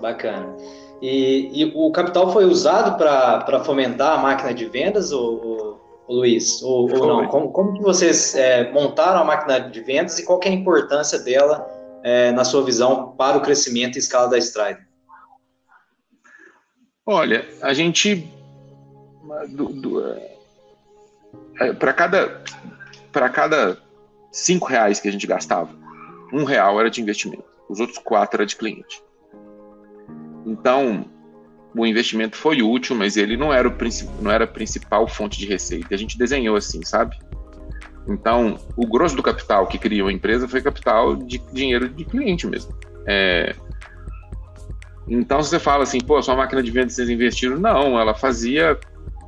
Bacana. E, e o capital foi usado para fomentar a máquina de vendas, ou, ou Luiz? Ou, ou, não? Como, como que vocês é, montaram a máquina de vendas e qual é a importância dela, é, na sua visão, para o crescimento e escala da Stride? Olha, a gente do, do é, é para cada para cada cinco reais que a gente gastava, um real era de investimento, os outros quatro era de cliente. Então, o investimento foi útil, mas ele não era o não era a principal fonte de receita. A gente desenhou assim, sabe? Então, o grosso do capital que criou a empresa foi capital de dinheiro de cliente mesmo. É, então, se você fala assim, pô, sua máquina de venda vocês investiram, não, ela fazia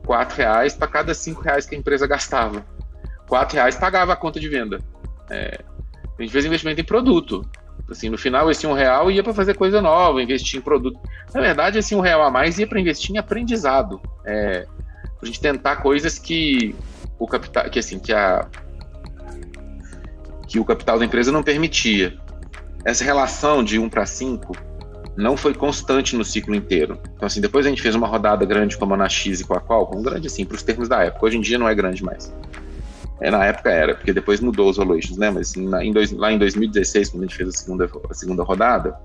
quatro reais para cada cinco reais que a empresa gastava. Quatro reais pagava a conta de venda. É, a gente fez investimento em produto. Assim, no final, esse um real ia para fazer coisa nova, investir em produto. Na verdade, esse um real a mais ia para investir em aprendizado. É, a gente tentar coisas que o capital, que assim, que a que o capital da empresa não permitia. Essa relação de 1 para 5 não foi constante no ciclo inteiro. Então, assim, depois a gente fez uma rodada grande como a na X e com a Qualcomm, grande assim, para os termos da época. Hoje em dia não é grande mais. É, na época era, porque depois mudou os Evolutions, né? Mas assim, na, em dois, lá em 2016, quando a gente fez a segunda, a segunda rodada,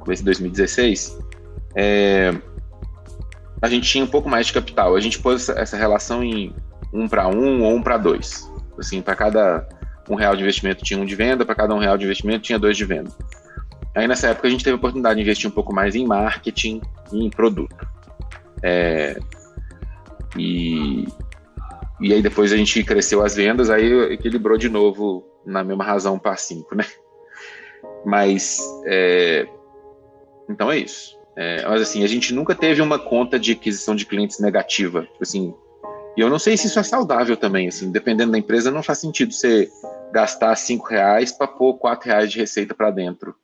começo de 2016, é, a gente tinha um pouco mais de capital. A gente pôs essa, essa relação em um para um ou um para dois. Assim, para cada um real de investimento tinha um de venda, para cada um real de investimento tinha dois de venda. Aí nessa época a gente teve a oportunidade de investir um pouco mais em marketing e em produto. É, e, e aí depois a gente cresceu as vendas, aí equilibrou de novo na mesma razão para 5, né? Mas é, então é isso. É, mas assim, a gente nunca teve uma conta de aquisição de clientes negativa. Tipo assim, e eu não sei se isso é saudável também, assim, dependendo da empresa, não faz sentido você gastar cinco reais para pôr quatro reais de receita para dentro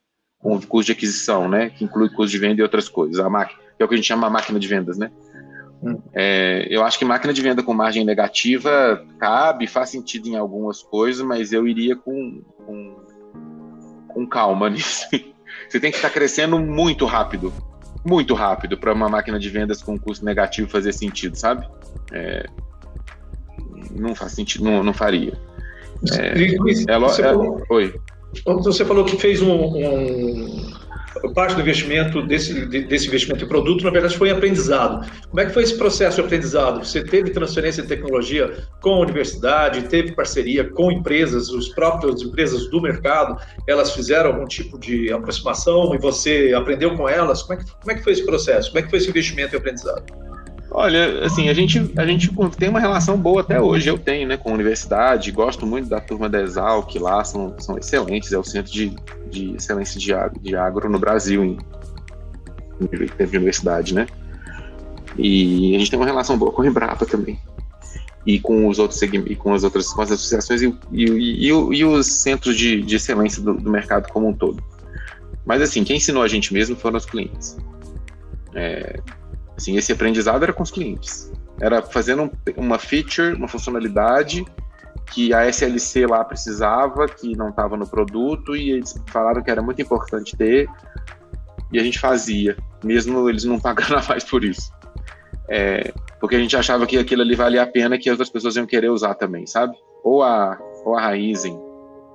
com custo de aquisição, né? Que inclui custo de venda e outras coisas. A máquina, que é o que a gente chama máquina de vendas, né? Hum. É, eu acho que máquina de venda com margem negativa cabe, faz sentido em algumas coisas, mas eu iria com, com, com calma nisso. Você tem que estar crescendo muito rápido, muito rápido, para uma máquina de vendas com custo negativo fazer sentido, sabe? É, não faz sentido, não, não faria. É, é, é, oi. Você falou que fez um, um parte do investimento desse, desse investimento em produto, na verdade, foi em aprendizado. Como é que foi esse processo de aprendizado? Você teve transferência de tecnologia com a universidade, teve parceria com empresas, os próprios empresas do mercado, elas fizeram algum tipo de aproximação e você aprendeu com elas? Como é que, como é que foi esse processo? Como é que foi esse investimento em aprendizado? Olha, assim, a gente, a gente tem uma relação boa até hoje, eu tenho, né, com a universidade, gosto muito da turma da Exalc lá, são, são excelentes, é o centro de, de excelência de agro, de agro no Brasil, em, em de universidade, né, e a gente tem uma relação boa com a Embrapa também, e com os outros com as outras com as associações e, e, e, e os centros de, de excelência do, do, mercado como um todo. Mas assim, quem ensinou a gente mesmo foram os clientes. É, Assim, esse aprendizado era com os clientes. Era fazendo uma feature, uma funcionalidade que a SLC lá precisava, que não estava no produto, e eles falaram que era muito importante ter, e a gente fazia, mesmo eles não pagando mais por isso. É, porque a gente achava que aquilo ali valia a pena, que outras pessoas iam querer usar também, sabe? Ou a, ou a Raizen,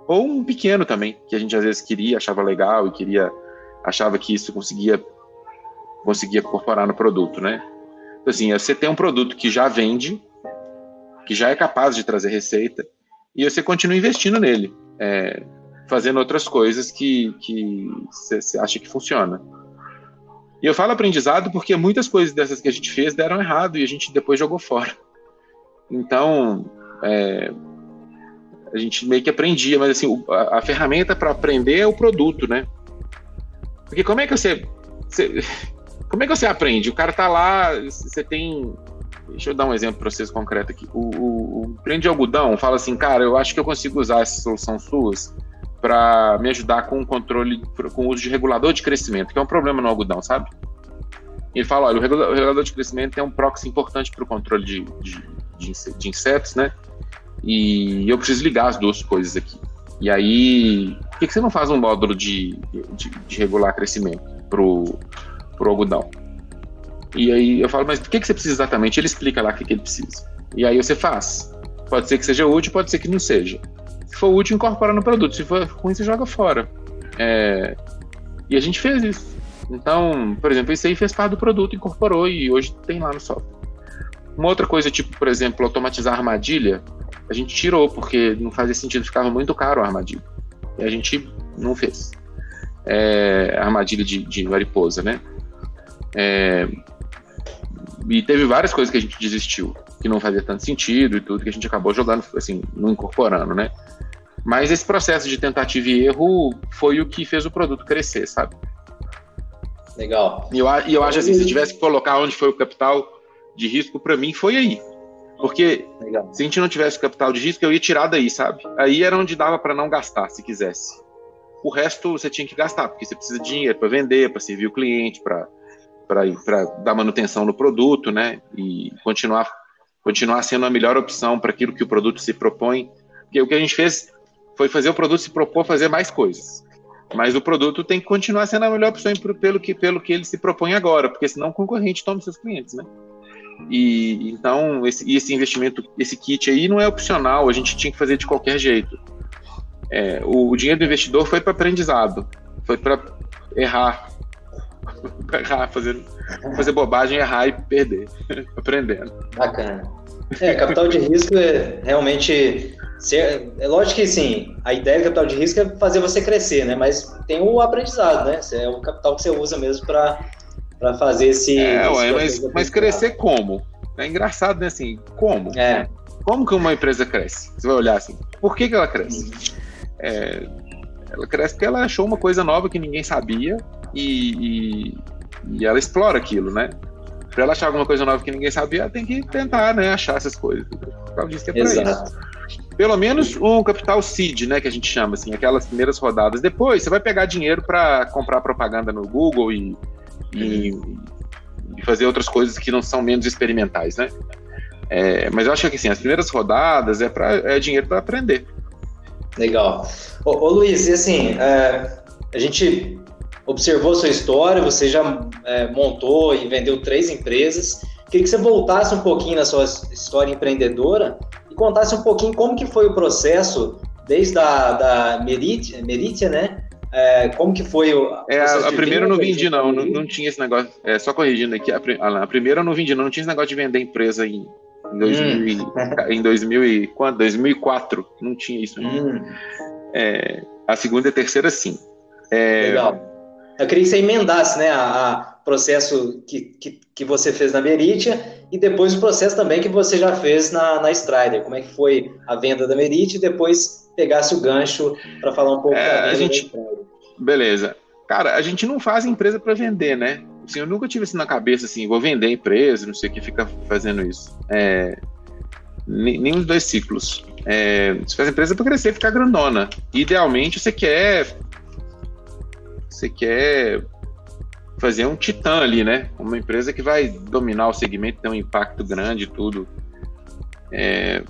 ou um pequeno também, que a gente às vezes queria, achava legal e queria, achava que isso conseguia conseguia incorporar no produto, né? Então, assim, você tem um produto que já vende, que já é capaz de trazer receita, e você continua investindo nele, é, fazendo outras coisas que, que você acha que funciona. E eu falo aprendizado porque muitas coisas dessas que a gente fez deram errado e a gente depois jogou fora. Então, é, a gente meio que aprendia, mas assim, a, a ferramenta para aprender é o produto, né? Porque como é que você, você como é que você aprende? O cara tá lá, você tem. Deixa eu dar um exemplo para vocês concreto aqui. O, o, o prende algodão fala assim, cara, eu acho que eu consigo usar essa solução suas para me ajudar com o controle, com o uso de regulador de crescimento, que é um problema no algodão, sabe? Ele fala, olha, o regulador de crescimento é um proxy importante para o controle de, de, de, insetos, né? E eu preciso ligar as duas coisas aqui. E aí, por que, que você não faz um módulo de, de, de regular crescimento pro pro algodão. E aí eu falo, mas o que, que você precisa exatamente? Ele explica lá o que, que ele precisa. E aí você faz. Pode ser que seja útil, pode ser que não seja. Se for útil, incorpora no produto. Se for ruim, você joga fora. É... E a gente fez isso. Então, por exemplo, isso aí fez parte do produto, incorporou e hoje tem lá no software. Uma outra coisa, tipo, por exemplo, automatizar a armadilha, a gente tirou, porque não fazia sentido, ficava muito caro a armadilha. E a gente não fez. É, armadilha de, de mariposa, né? É, e teve várias coisas que a gente desistiu, que não fazia tanto sentido e tudo, que a gente acabou jogando, assim, não incorporando, né? Mas esse processo de tentativa e erro foi o que fez o produto crescer, sabe? Legal. E eu, e eu acho assim, se tivesse que colocar onde foi o capital de risco, para mim foi aí. Porque Legal. se a gente não tivesse capital de risco, eu ia tirar daí, sabe? Aí era onde dava para não gastar, se quisesse. O resto você tinha que gastar, porque você precisa de dinheiro para vender, para servir o cliente, para para dar manutenção no produto, né? E continuar, continuar sendo a melhor opção para aquilo que o produto se propõe. Porque o que a gente fez foi fazer o produto se propor fazer mais coisas. Mas o produto tem que continuar sendo a melhor opção pelo que, pelo que ele se propõe agora, porque senão o concorrente toma seus clientes, né? E então esse, esse investimento, esse kit aí não é opcional, a gente tinha que fazer de qualquer jeito. É, o, o, dinheiro do investidor foi para aprendizado, foi para errar, errar, fazer, fazer bobagem, errar e perder, aprendendo. Bacana. É, capital de risco é realmente. É lógico que sim, a ideia do capital de risco é fazer você crescer, né? Mas tem o aprendizado, né? É o capital que você usa mesmo para fazer esse. É, esse ué, mas, mas crescer como? É engraçado, né? Assim, como? É. Como que uma empresa cresce? Você vai olhar assim, por que, que ela cresce? É, ela cresce porque ela achou uma coisa nova que ninguém sabia e, e, e ela explora aquilo, né? para ela achar alguma coisa nova que ninguém sabia, ela tem que tentar, né, achar essas coisas. O diz que é para isso. Pelo menos um capital seed, né, que a gente chama assim, aquelas primeiras rodadas. Depois você vai pegar dinheiro para comprar propaganda no Google e, e, e, fazer outras coisas que não são menos experimentais, né? É, mas eu acho que assim, as primeiras rodadas é para é dinheiro para aprender. Legal. Ô, ô, Luiz, e assim, é, a gente observou sua história, você já é, montou e vendeu três empresas. Queria que você voltasse um pouquinho na sua história empreendedora e contasse um pouquinho como que foi o processo desde a da Meritia, Meritia né? É, como que foi o é, a, a primeira eu não vendi não, não, não tinha esse negócio é, só corrigindo aqui a, a, primeira eu não vendi não, não tinha esse negócio de vender empresa em, em 2000 hum. em 2000 e, quando? 2004 não tinha isso hum. é, a segunda e a terceira sim é, Legal eu queria que você emendasse né, a, a processo que, que, que, você fez na Meritia e depois o processo também que você já fez na, na Strider. Como é que foi a venda da Meritia e depois pegasse o gancho para falar um pouco é, da a gente... Beleza. Cara, a gente não faz empresa para vender, né? Assim, eu nunca tive isso na cabeça, assim, vou vender a empresa, não sei o que fica fazendo isso. É, nenhum dos dois ciclos. É, você faz empresa para crescer e ficar grandona. Idealmente, você quer você quer fazer um titã ali, né? Uma empresa que vai dominar o segmento, ter um impacto grande e tudo. É,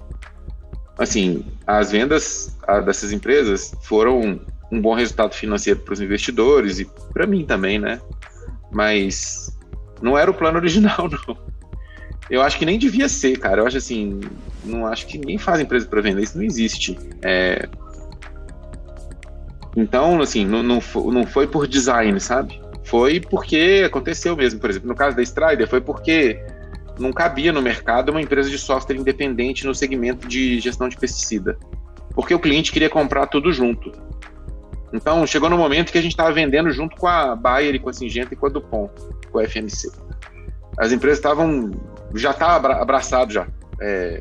assim, as vendas dessas empresas foram um bom resultado financeiro para os investidores e para mim também, né? Mas não era o plano original, não. Eu acho que nem devia ser, cara. Eu acho assim, não acho que ninguém faz empresa para vender, isso não existe. É, então, assim, não, não, não foi por design, sabe? Foi porque aconteceu mesmo. Por exemplo, no caso da Strider, foi porque não cabia no mercado uma empresa de software independente no segmento de gestão de pesticida. Porque o cliente queria comprar tudo junto. Então, chegou no momento que a gente estava vendendo junto com a Bayer com a Singenta e com a Dupont, com a FMC. As empresas estavam. já estavam abraçado já. É,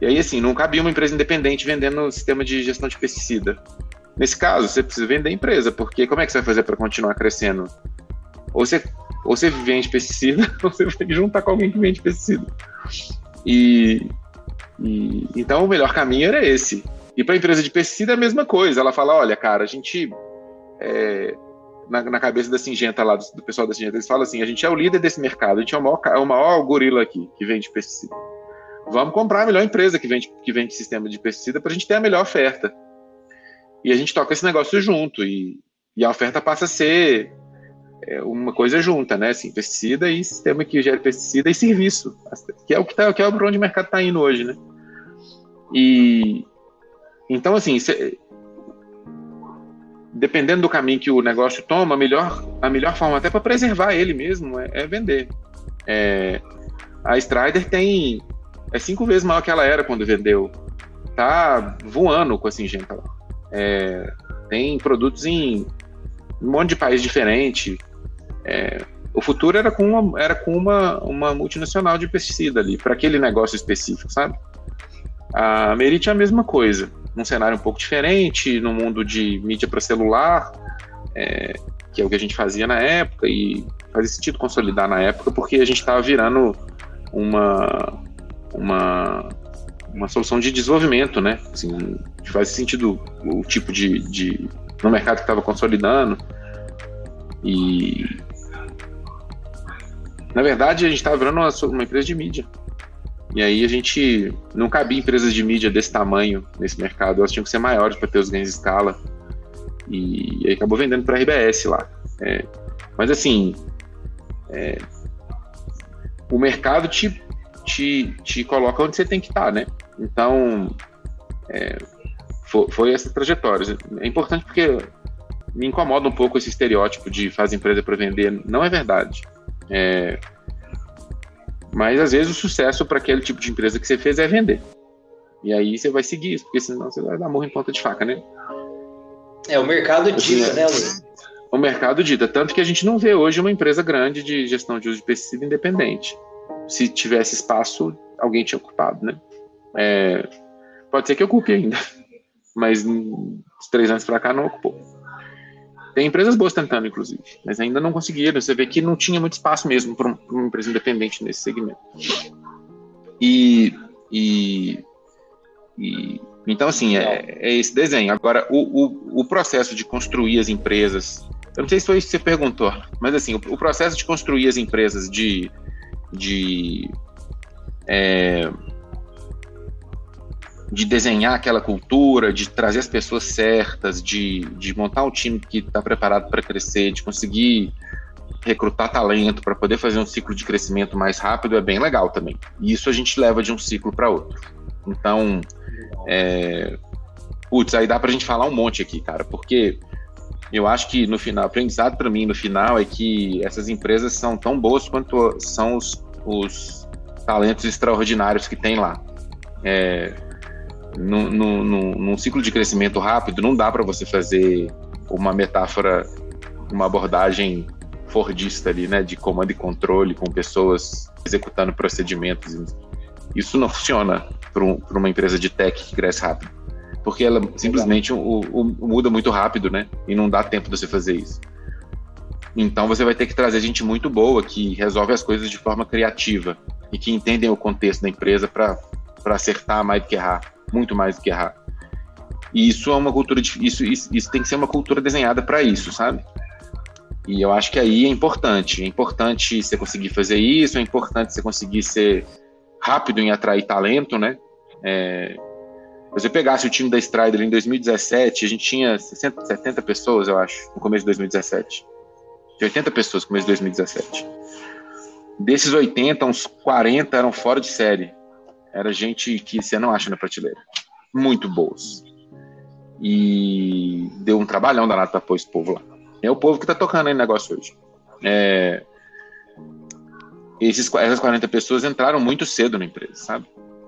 e aí, assim, não cabia uma empresa independente vendendo sistema de gestão de pesticida. Nesse caso, você precisa vender a empresa, porque como é que você vai fazer para continuar crescendo? Ou você, ou você vende pesticida, ou você vai juntar com alguém que vende pesticida. E, e então o melhor caminho era esse. E para a empresa de pesticida é a mesma coisa. Ela fala: olha, cara, a gente. É, na, na, cabeça da Singenta lá, do, do, pessoal da Singenta, eles falam assim: a gente é o líder desse mercado, a gente é o maior, é o maior gorila aqui que vende pesticida. Vamos comprar a melhor empresa que vende, que vende sistema de pesticida para a gente ter a melhor oferta e a gente toca esse negócio junto e, e a oferta passa a ser é, uma coisa junta, né? Assim, pesticida e sistema que gera pesticida e serviço, que é o que tá, que é para onde o mercado está indo hoje, né? E então assim, cê, dependendo do caminho que o negócio toma, a melhor, a melhor forma até para preservar ele mesmo é, é vender. É, a Strider tem é cinco vezes maior que ela era quando vendeu. Tá voando com a Singenta lá. É, tem produtos em um monte de país diferente. É, o futuro era com uma, era com uma, uma multinacional de pesticida ali, para aquele negócio específico, sabe? A Merit é a mesma coisa, num cenário um pouco diferente, no mundo de mídia para celular, é, que é o que a gente fazia na época, e fazia sentido consolidar na época, porque a gente estava virando uma, uma uma solução de desenvolvimento, né? Assim, faz sentido o tipo de, de no mercado que estava consolidando e na verdade a gente estava virando uma, uma, empresa de mídia e aí a gente não cabia empresas de mídia desse tamanho nesse mercado, elas tinham que ser maiores para ter os ganhos de escala e, e acabou vendendo para a RBS lá. É, mas assim, é, o mercado te, te, te coloca onde você tem que estar, tá, né? Então, é, foi, foi essa trajetória. É importante porque me incomoda um pouco esse estereótipo de faz empresa para vender. Não é verdade. É, mas às vezes o sucesso para aquele tipo de empresa que você fez é vender. E aí você vai seguir isso, porque senão você vai dar morro em ponta de faca, né? É, o mercado dita, assim, né, Luiz? O mercado dita. Tanto que a gente não vê hoje uma empresa grande de gestão de uso de pesticida independente. Se tivesse espaço, alguém tinha ocupado, né? É, pode ser que ocupe ainda, mas três anos para cá não ocupou. Tem empresas boas tentando, inclusive, mas ainda não conseguiram. Você vê que não tinha muito espaço mesmo para uma empresa independente nesse segmento. E, e, e então, assim, é, é, esse desenho. Agora, o, o, o, processo de construir as empresas. Eu não sei se foi isso que você perguntou, mas assim, o, o processo de construir as empresas de. De é, de desenhar aquela cultura, de trazer as pessoas certas, de, de montar um time que está preparado para crescer, de conseguir recrutar talento para poder fazer um ciclo de crescimento mais rápido é bem legal também. E isso a gente leva de um ciclo para outro. Então, é... putz, aí dá para a gente falar um monte aqui, cara, porque eu acho que no final, aprendizado para mim no final é que essas empresas são tão boas quanto são os, os talentos extraordinários que tem lá. É, num, ciclo de crescimento rápido, não dá para você fazer uma metáfora, uma abordagem fordista ali, né, de comando e controle com pessoas executando procedimentos. Isso não funciona para um, uma empresa de tech que cresce rápido, porque ela simplesmente o, o, muda muito rápido, né, e não dá tempo de você fazer isso. Então você vai ter que trazer gente muito boa que resolve as coisas de forma criativa e que entendem o contexto da empresa para acertar mais do que errar muito mais do que errar. E isso é uma cultura de, isso, isso, isso tem que ser uma cultura desenhada para isso, sabe? E eu acho que aí é importante. É importante você conseguir fazer isso, é importante você conseguir ser rápido em atrair talento, né? É, você pegasse o time da Strider em 2017, a gente tinha 60, 70 pessoas, eu acho, no começo de 2017. De 80 pessoas no começo de 2017. Desses 80, uns 40 eram fora de série. Era gente que você não acha na prateleira. Muito boas. E deu um trabalhão danado para pôr esse povo lá. É o povo que está tocando aí negócio hoje. É, esses, essas 40 pessoas entraram muito cedo na empresa, sabe?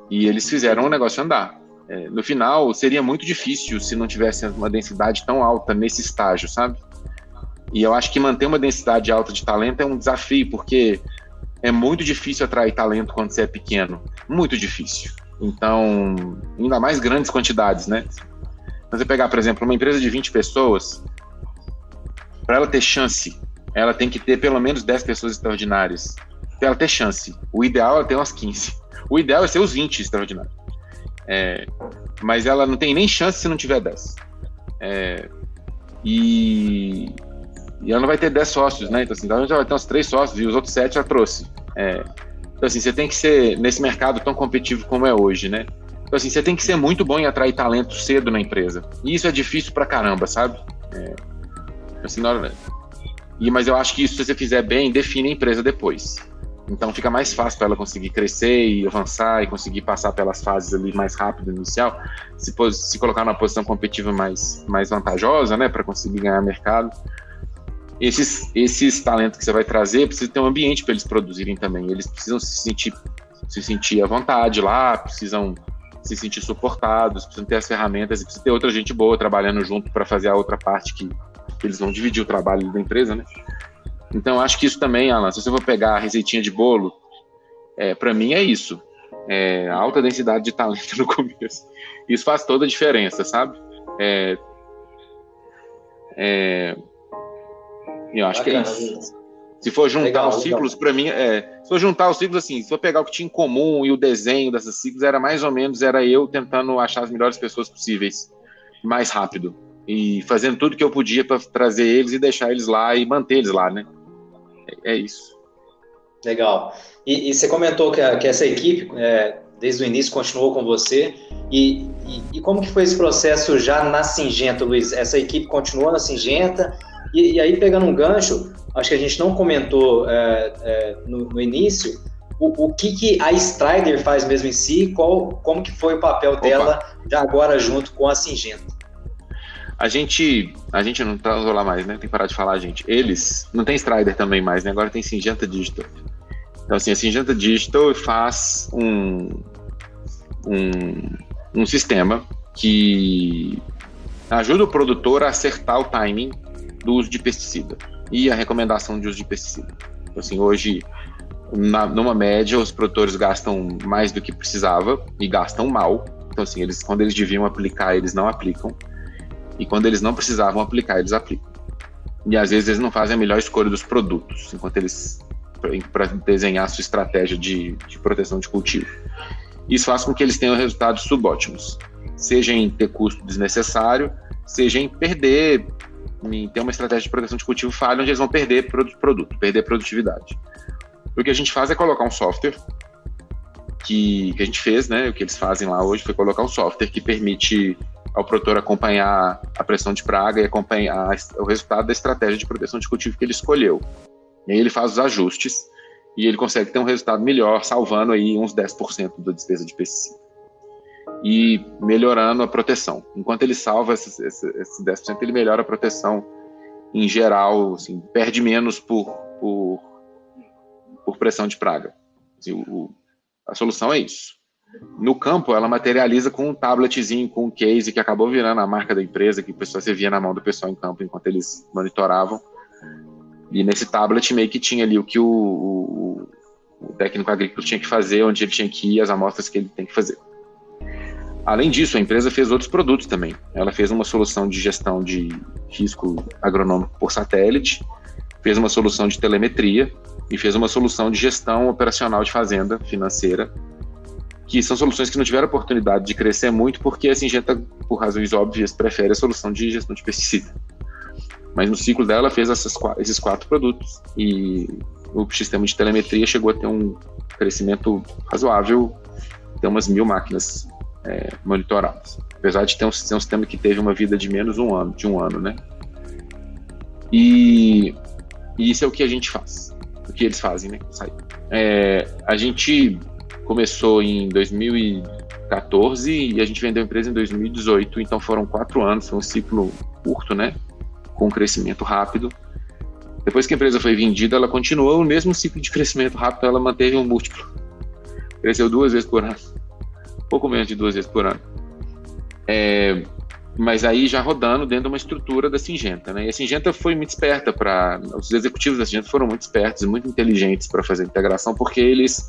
E eles fizeram o negócio andar. É, no final, seria muito difícil se não tivesse uma densidade tão alta nesse estágio, sabe? E eu acho que manter uma densidade alta de talento é um desafio, porque é muito difícil atrair talento quando você é pequeno. Muito difícil. Então, ainda mais grandes quantidades, né? Se você pegar, por exemplo, uma empresa de 20 pessoas, para ela ter chance, ela tem que ter pelo menos 10 pessoas extraordinárias. Para ela ter chance. O ideal é ter umas 15. O ideal é ser os 20 extraordinários. É, mas ela não tem nem chance se não tiver 10. É, e e ela não vai ter 10 sócios, né? Então, assim, então ela já vai ter uns 3 sócios e os outros 7 já trouxe. É, então, assim, você tem que ser, nesse mercado tão competitivo como é hoje, né? Então, assim, você tem que ser muito bom em atrair talento cedo na empresa. E isso é difícil pra caramba, sabe? É, assim, hora, e, mas eu acho que isso, se você fizer bem, define a empresa depois. Então fica mais fácil para ela conseguir crescer e avançar e conseguir passar pelas fases ali mais rápido inicial, se, se colocar numa posição competitiva mais, mais vantajosa, né, para conseguir ganhar mercado esses, esses talentos que você vai trazer precisa ter um ambiente para eles produzirem também. Eles precisam se sentir, se sentir à vontade lá, precisam se sentir suportados, precisam ter as ferramentas precisa ter outra gente boa trabalhando junto para fazer a outra parte que, que, eles vão dividir o trabalho da empresa, né? Então, acho que isso também, Alan, se você for pegar a receitinha de bolo, é, para mim é isso. É, alta densidade de talento no começo. Isso faz toda a diferença, sabe? É, é, eu acho Bacana, que é isso. Se for juntar legal, os ciclos, para mim, é, se for juntar os ciclos, assim, se for pegar o que tinha em comum e o desenho dessas ciclos, era mais ou menos, era eu tentando achar as melhores pessoas possíveis, mais rápido. E fazendo tudo que eu podia para trazer eles e deixar eles lá e manter eles lá, né? É, isso. Legal. E, e, você comentou que, a, que essa equipe, é, desde o início, continuou com você. E e, e, como que foi esse processo já na Singenta, Luiz? Essa equipe continuou na Singenta? E, e aí, pegando um gancho, acho que a gente não comentou é, é, no, no, início, o, o, que, que a Strider faz mesmo em si, qual, como que foi o papel Opa. dela já agora junto com a Singenta? A gente, a gente não tá lá mais, né? Tem que parar de falar, gente. Eles, não tem Strider também mais, né? Agora tem Singenta Digital. Então, assim, a Singenta Digital faz um, um, um sistema que ajuda o produtor a acertar o timing do uso de pesticida e a recomendação de uso de pesticida. Então, assim, hoje, na, numa média, os produtores gastam mais do que precisava e gastam mal. Então, assim, eles, quando eles deviam aplicar, eles não aplicam. E quando eles não precisavam aplicar, eles aplicam. E às vezes eles não fazem a melhor escolha dos produtos, enquanto eles para desenhar a sua estratégia de, de proteção de cultivo. Isso faz com que eles tenham resultados subótimos, seja em ter custo desnecessário, seja em perder, em ter uma estratégia de proteção de cultivo falha, onde eles vão perder produto, perder produtividade. O que a gente faz é colocar um software que, que a gente fez, né? O que eles fazem lá hoje foi colocar um software que permite ao produtor acompanhar a pressão de praga e acompanhar o resultado da estratégia de proteção de cultivo que ele escolheu. E aí ele faz os ajustes e ele consegue ter um resultado melhor, salvando aí uns 10% da despesa de pesticida. E melhorando a proteção. Enquanto ele salva esses, esses 10%, ele melhora a proteção em geral, assim, perde menos por, por, por pressão de praga. Assim, o, a solução é isso. No campo, ela materializa com um tabletzinho, com um case que acabou virando a marca da empresa, que o pessoal você via na mão do pessoal em campo enquanto eles monitoravam. E nesse tablet meio que tinha ali o que o, o, o técnico agrícola tinha que fazer, onde ele tinha que ir, as amostras que ele tem que fazer. Além disso, a empresa fez outros produtos também. Ela fez uma solução de gestão de risco agronômico por satélite, fez uma solução de telemetria e fez uma solução de gestão operacional de fazenda financeira, que são soluções que não tiveram oportunidade de crescer muito porque a Singenta, por razões óbvias, prefere a solução de gestão de pesticida. Mas no ciclo dela fez essas, esses quatro produtos e o sistema de telemetria chegou a ter um crescimento razoável, ter umas mil máquinas é, monitoradas. Apesar de ter um, um, sistema que teve uma vida de menos um ano, de um ano, né? E, e isso é o que a gente faz, o que eles fazem, né? É, a gente começou em 2014 e a gente vendeu a empresa em 2018, então foram quatro anos, foi um ciclo curto, né? com um crescimento rápido. Depois que a empresa foi vendida, ela continuou o mesmo ciclo de crescimento rápido, ela manteve um múltiplo. Cresceu duas vezes por ano, pouco menos de duas vezes por ano. É, mas aí já rodando dentro de uma estrutura da Singenta, né? E a Singenta foi muito esperta para os executivos da Singenta foram muito espertos muito inteligentes para fazer a integração, porque eles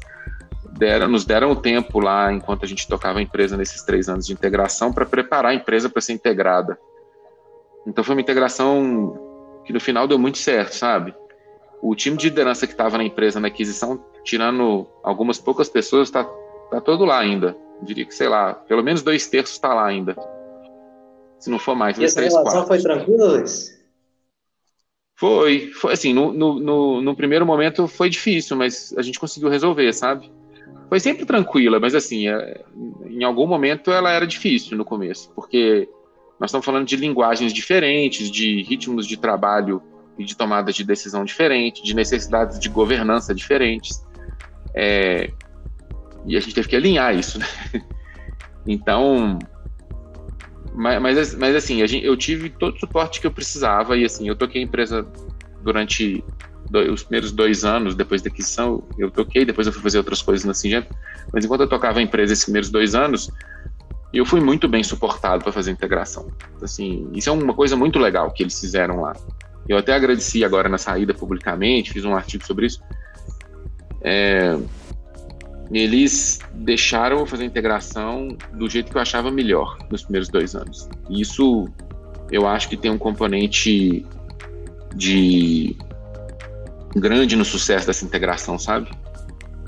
deram, nos deram o tempo lá enquanto a gente tocava a empresa nesses três anos de integração para preparar a empresa para ser integrada então foi uma integração que no final deu muito certo, sabe? O time de liderança que estava na empresa na aquisição, tirando algumas poucas pessoas, está tá todo lá ainda. Eu diria que, sei lá, pelo menos dois terços está lá ainda. Se não for mais, e essa três relação quartos. foi tranquila, Luiz? Foi, foi assim, no, no, no, no, primeiro momento foi difícil, mas a gente conseguiu resolver, sabe? Foi sempre tranquila, mas assim, é, em algum momento ela era difícil no começo, porque nós estamos falando de linguagens diferentes, de ritmos de trabalho e de tomada de decisão diferentes, de necessidades de governança diferentes. É, e a gente teve que alinhar isso. Né? Então, mas, mas, mas assim, gente, eu tive todo o suporte que eu precisava e assim, eu toquei a empresa durante os primeiros dois anos depois da aquisição, eu toquei, depois eu fui fazer outras coisas na Singenta, mas enquanto eu tocava a empresa esses primeiros dois anos, eu fui muito bem suportado para fazer a integração. Assim, isso é uma coisa muito legal que eles fizeram lá. Eu até agradeci agora na saída publicamente, fiz um artigo sobre isso. É, eles deixaram eu fazer a integração do jeito que eu achava melhor nos primeiros dois anos. Isso eu acho que tem um componente de grande no sucesso dessa integração, sabe?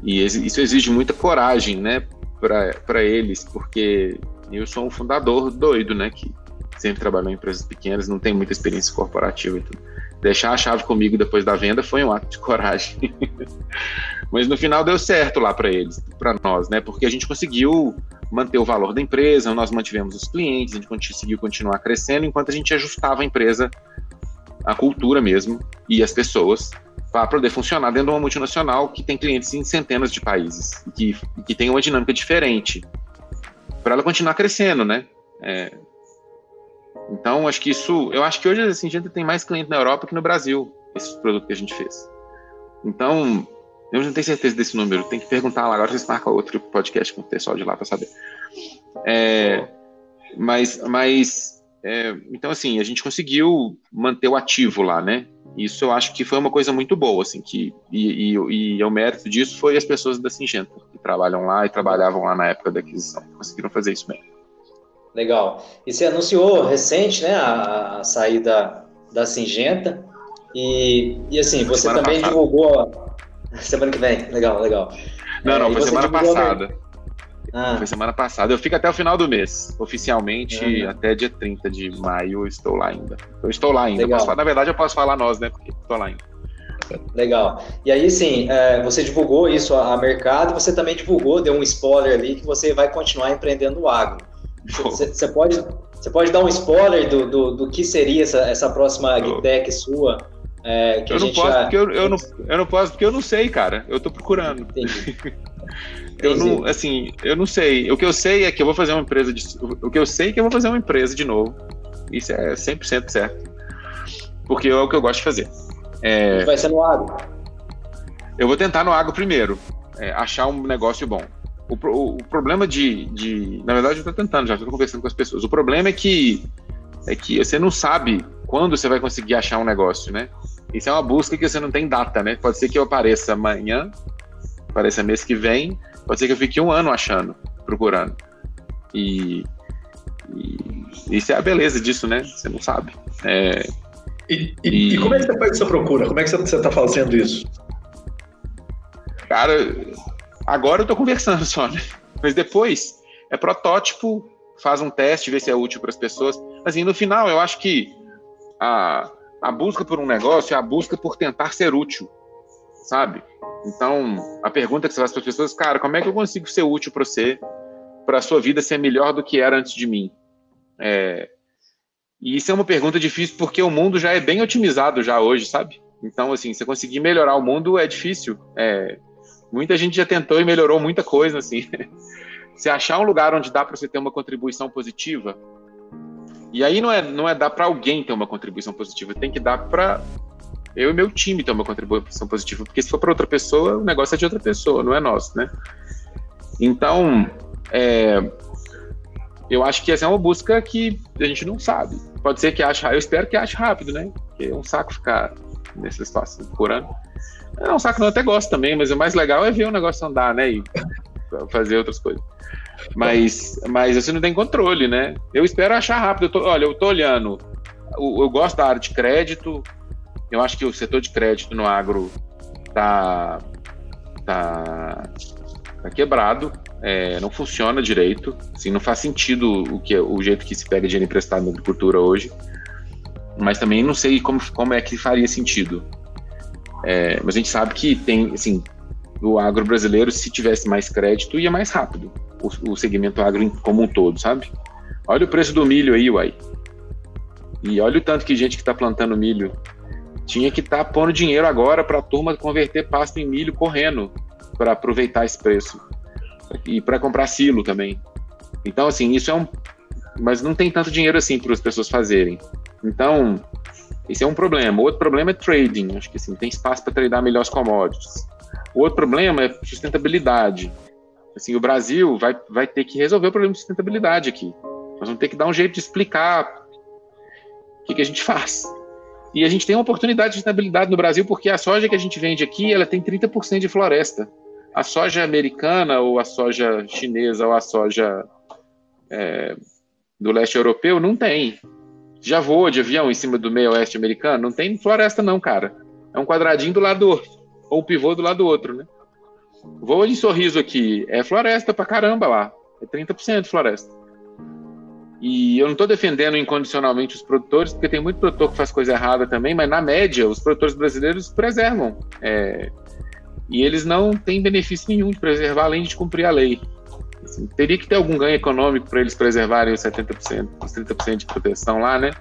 E isso exige muita coragem, né, para eles, porque eu sou um fundador doido, né? Que sempre trabalhou em empresas pequenas, não tem muita experiência corporativa e tudo. Deixar a chave comigo depois da venda foi um ato de coragem. Mas no final deu certo lá para eles, para nós, né? Porque a gente conseguiu manter o valor da empresa, nós mantivemos os clientes, a gente conseguiu continuar crescendo enquanto a gente ajustava a empresa, a cultura mesmo e as pessoas para poder funcionar dentro de uma multinacional que tem clientes em centenas de países e que, que tem uma dinâmica diferente para ela continuar crescendo, né? É, então, acho que isso, eu acho que hoje assim, a gente tem mais cliente na Europa que no Brasil, esses produtos que a gente fez. Então, eu não tenho certeza desse número, tem que perguntar lá. Agora vocês marcam outro podcast com o pessoal de lá para saber. É, mas, mas é, então assim, a gente conseguiu manter o ativo lá, né? Isso eu acho que foi uma coisa muito boa, assim, que e, e, e o mérito disso foi as pessoas da Singenta que trabalham lá e trabalhavam lá na época da aquisição, conseguiram fazer isso bem. Legal. E você anunciou recente, né, a, a saída da Singenta e, e assim, você semana também passada. divulgou Semana que vem, legal, legal. Não, não, é, foi semana passada. Ah. Foi semana passada. Eu fico até o final do mês. Oficialmente, até dia 30 de maio, eu estou lá ainda. Eu estou lá ainda. Posso, na verdade, eu posso falar nós, né? Porque estou lá ainda. Legal. E aí, sim, é, você divulgou isso a, mercado e você também divulgou, deu um spoiler ali, que você vai continuar empreendendo no agro. Você pode, pode dar um spoiler do, do, do que seria essa, essa próxima AgTech sua? É, eu, não posso já... porque eu, eu, não, eu não posso porque eu não sei, cara. Eu tô procurando. Entendi. eu não, assim, eu não sei. O que eu sei é que eu vou fazer uma empresa de. O que eu sei é que eu vou fazer uma empresa de novo. Isso é 100% certo. Porque é o que eu gosto de fazer. É... Vai ser no agro. Eu vou tentar no agro primeiro. É, achar um negócio bom. O, o, o problema de, de, Na verdade, eu tô tentando, já tô conversando com as pessoas. O problema é que é que você não sabe quando você vai conseguir achar um negócio, né? Isso é uma busca que você não tem data, né? Pode ser que eu apareça amanhã, apareça mês que vem, pode ser que eu fique um ano achando, procurando. E, e isso é a beleza disso, né? Você não sabe. É, e, e, e, como é que você faz essa procura? Como é que você está fazendo isso? Cara, agora eu estou conversando só, né? Mas depois é protótipo, faz um teste, vê se é útil para as pessoas. Assim, no final, eu acho que a, a busca por um negócio é a busca por tentar ser útil, sabe? Então, a pergunta que você faz para as pessoas, cara, como é que eu consigo ser útil para você, para a sua vida ser melhor do que era antes de mim? É, e isso é uma pergunta difícil porque o mundo já é bem otimizado já hoje, sabe? Então, assim, você conseguir melhorar o mundo é difícil. É, muita gente já tentou e melhorou muita coisa, assim. se achar um lugar onde dá para você ter uma contribuição positiva, e aí não é, não é dar para alguém ter uma contribuição positiva, tem que dar para eu e meu time ter uma contribuição positiva, porque se for para outra pessoa, o negócio é de outra pessoa, não é nosso, né? Então, é, eu acho que essa é uma busca que a gente não sabe. Pode ser que ache, eu espero que ache rápido, né? Porque é um saco ficar nessa situação procurando. É um saco, não, eu até gosto também, mas o mais legal é ver o negócio andar, né? E fazer outras coisas. Mas, mas você não tem controle, né? Eu espero achar rápido. Eu tô, olha, eu tô olhando. Eu, eu, gosto da área de crédito. Eu acho que o setor de crédito no agro tá, tá, tá quebrado. É, não funciona direito. Assim, não faz sentido o, que, o jeito que se pega dinheiro emprestado na agricultura hoje. Mas também não sei como, como é que faria sentido. É, mas a gente sabe que tem, assim, o agro brasileiro, se tivesse mais crédito, ia mais rápido o, o segmento agro como um todo, sabe? Olha o preço do milho aí, uai. E olha o tanto que gente que está plantando milho tinha que estar tá pondo dinheiro agora para a turma converter pasto em milho correndo para aproveitar esse preço e para comprar silo também. Então, assim, isso é um. Mas não tem tanto dinheiro assim para as pessoas fazerem. Então, esse é um problema. Outro problema é trading. Acho que assim, tem espaço para tradar melhores commodities. O outro problema é sustentabilidade. Assim, o Brasil vai, vai ter que resolver o problema de sustentabilidade aqui. Nós vamos ter que dar um jeito de explicar o que, que a gente faz. E a gente tem uma oportunidade de sustentabilidade no Brasil porque a soja que a gente vende aqui, ela tem 30% de floresta. A soja americana ou a soja chinesa ou a soja é, do leste europeu não tem. Já voa de avião em cima do meio oeste americano? Não tem floresta não, cara. É um quadradinho do lado. Ou um pivô do lado do outro, né? Vou em Sorriso aqui, é floresta pra caramba lá. É 30% floresta. E eu não estou defendendo incondicionalmente os produtores, porque tem muito produtor que faz coisa errada também, mas na média, os produtores brasileiros preservam. É, e eles não têm benefício nenhum de preservar, além de cumprir a lei. Assim, teria que ter algum ganho econômico para eles preservarem os 70%, os 30% de proteção lá, né?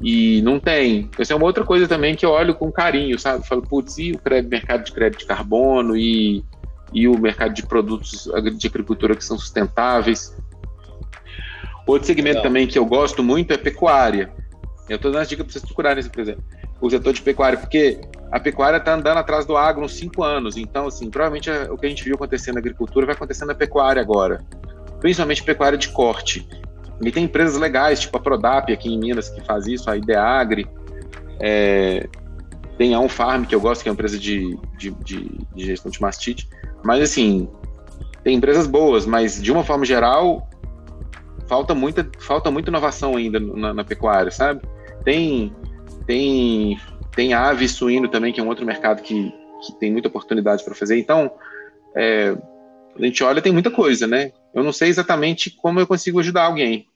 E não tem. Essa é uma outra coisa também que eu olho com carinho, sabe? Eu falo, putz, e o crédito, mercado de crédito de carbono e, e o mercado de produtos de agricultura que são sustentáveis. Outro segmento Legal. também que eu gosto muito é pecuária. Eu estou dando as dicas para vocês procurarem esse presente. O setor de pecuária, porque a pecuária está andando atrás do agro uns cinco anos. Então, assim, provavelmente é o que a gente viu acontecendo na agricultura vai acontecer na pecuária agora. Principalmente pecuária de corte. E tem empresas legais, tipo a Prodap aqui em Minas, que faz isso, a Ideagri. É, tem a Unfarm, que eu gosto, que é uma empresa de, de, de, de gestão de mastite. Mas, assim, tem empresas boas, mas de uma forma geral, falta muita, falta muita inovação ainda na, na pecuária, sabe? Tem, tem, tem ave suíno também, que é um outro mercado que, que tem muita oportunidade para fazer. Então, é, a gente olha, tem muita coisa, né? Eu não sei exatamente como eu consigo ajudar alguém,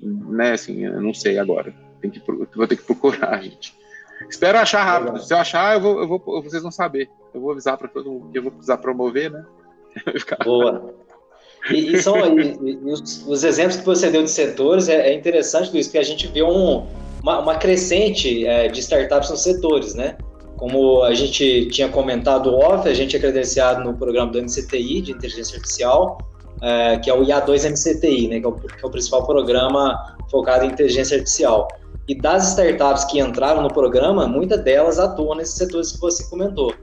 né? Assim, eu não sei agora. Tem que, vou ter que procurar, gente. Espero achar rápido. Se eu achar, eu vou, eu vou, vocês vão saber. Eu vou avisar para todo mundo que eu vou precisar promover, né? Boa. E, e são e, e os, os, exemplos que você deu de setores é, é interessante, Luiz, porque a gente vê um, uma, uma, crescente é, de startups nos setores, né? Como a gente tinha comentado off, a gente é credenciado no programa do MCTI, de inteligência artificial, é, que é o IA2 MCTI, né? Que é, o, que é o principal programa focado em inteligência artificial. E das startups que entraram no programa, muitas delas atuam nesses setores que você comentou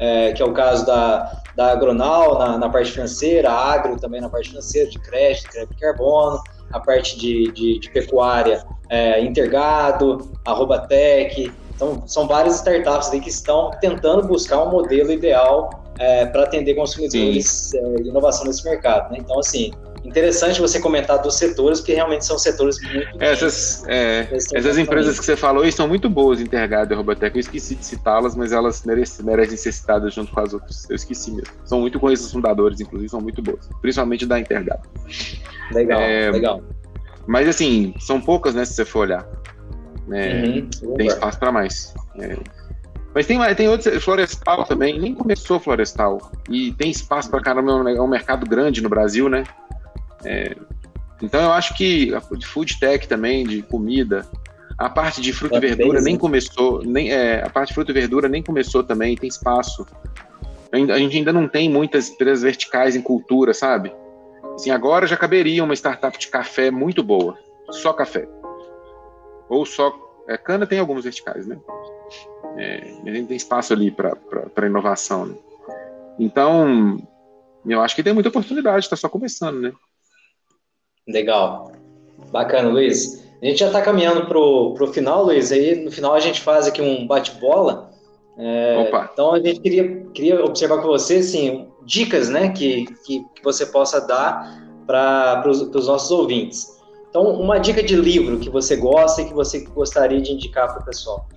é, que é o caso da, da Agronal na, na, parte financeira, a Agro também na parte financeira, de crédito, crédito de carbono, a parte de, de, de pecuária, é, Intergado, a Robatec. Então, são várias startups que estão tentando buscar um modelo ideal é, para atender consumidores é, e inovação nesse mercado. Né? Então, assim, interessante você comentar dos setores, porque realmente são setores muito. Essas, é, essas empresas que você falou e são muito boas, Intergado e Roboteca. Eu esqueci de citá-las, mas elas merecem, merecem ser citadas junto com as outras. Eu esqueci mesmo. São muito conhecidos os fundadores, inclusive, são muito boas. Principalmente da Intergado. Legal, é, legal. Mas assim, são poucas, né, se você for olhar. É, uhum, tem espaço para mais. É, mas tem, tem outros, Florestal também, nem começou Florestal. E tem espaço para caramba, é um mercado grande no Brasil, né? É, então eu acho que de food tech também, de comida, a parte de fruta e verdura nem começou, nem, é, a parte de fruta e verdura nem começou também, tem espaço. A gente ainda não tem muitas empresas verticais em cultura, sabe? Assim, agora já caberia uma startup de café muito boa, só café. Ou só. É, cana tem alguns verticais, né? É, a gente tem espaço ali para inovação. Né? Então, eu acho que tem muita oportunidade, está só começando, né? Legal. Bacana, Luiz. A gente já está caminhando para o final, Luiz. Aí no final a gente faz aqui um bate-bola. É, então a gente queria, queria observar com você assim, dicas né, que, que, que você possa dar para os nossos ouvintes. Então, uma dica de livro que você gosta e que você gostaria de indicar para o pessoal.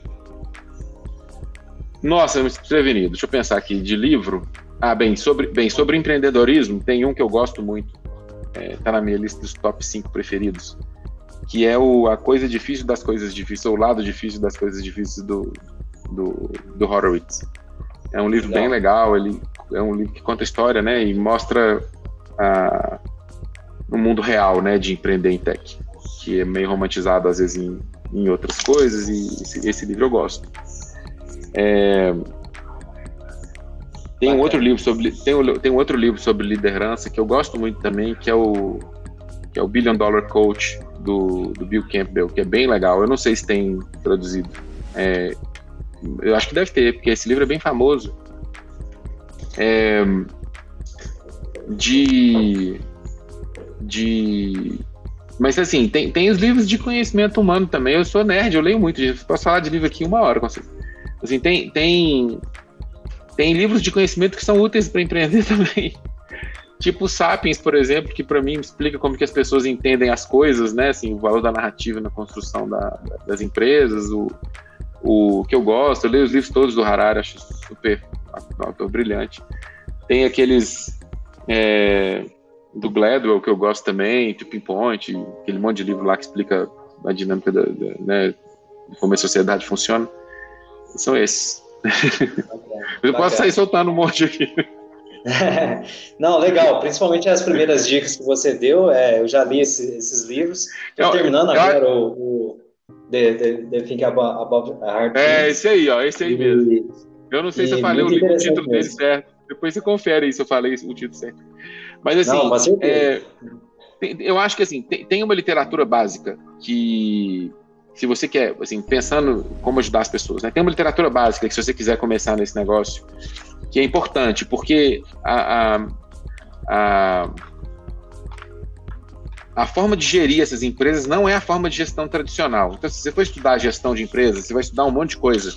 Nossa, eu me prevenido. Deixa eu pensar aqui. De livro. Ah, bem, sobre, bem, sobre empreendedorismo, tem um que eu gosto muito é, tá na minha lista dos top 5 preferidos, que é o A Coisa Difícil das Coisas Difíceis, ou O Lado Difícil das Coisas Difíceis do, do, do Horowitz. É um livro legal. bem legal, ele é um livro que conta história, né, e mostra a, o mundo real, né, de empreender em tech, que é meio romantizado às vezes em, em outras coisas, e esse, esse livro eu gosto. É, tem um outro livro sobre tem um, tem um outro livro sobre liderança que eu gosto muito também, que é o que é o Billion Dollar Coach do, do Bill Campbell, que é bem legal. Eu não sei se tem traduzido. É, eu acho que deve ter, porque esse livro é bem famoso. É, de de mas assim, tem, tem os livros de conhecimento humano também. Eu sou nerd, eu leio muito. Posso falar de livro aqui uma hora. Assim, tem, tem tem livros de conhecimento que são úteis para empreender também. tipo Sapiens, por exemplo, que para mim explica como que as pessoas entendem as coisas, né? Assim, o valor da narrativa na construção da, das empresas, o, o que eu gosto. Eu leio os livros todos do Harari, acho super um autor brilhante. Tem aqueles é, do Gladwell que eu gosto também, Tipping Point, aquele monte de livro lá que explica a dinâmica da, da né, como a sociedade funciona. São esses. Eu posso sair soltando um monte aqui. Não, legal. Principalmente as primeiras dicas que você deu. É, eu já li esse, esses livros. Estou terminando eu, agora eu... o, o The, The, The Think About Heart. É, esse aí, ó. Esse aí mesmo. Eu não sei se eu falei o, o título dele certo. Depois você confere aí se eu falei o título certo. Mas assim, não, é, eu acho que assim, tem, tem uma literatura básica que se você quer, assim, pensando como ajudar as pessoas, né? Tem uma literatura básica que se você quiser começar nesse negócio, que é importante, porque a, a, a, a, forma de gerir essas empresas não é a forma de gestão tradicional. Então, se você for estudar gestão de empresas, você vai estudar um monte de coisa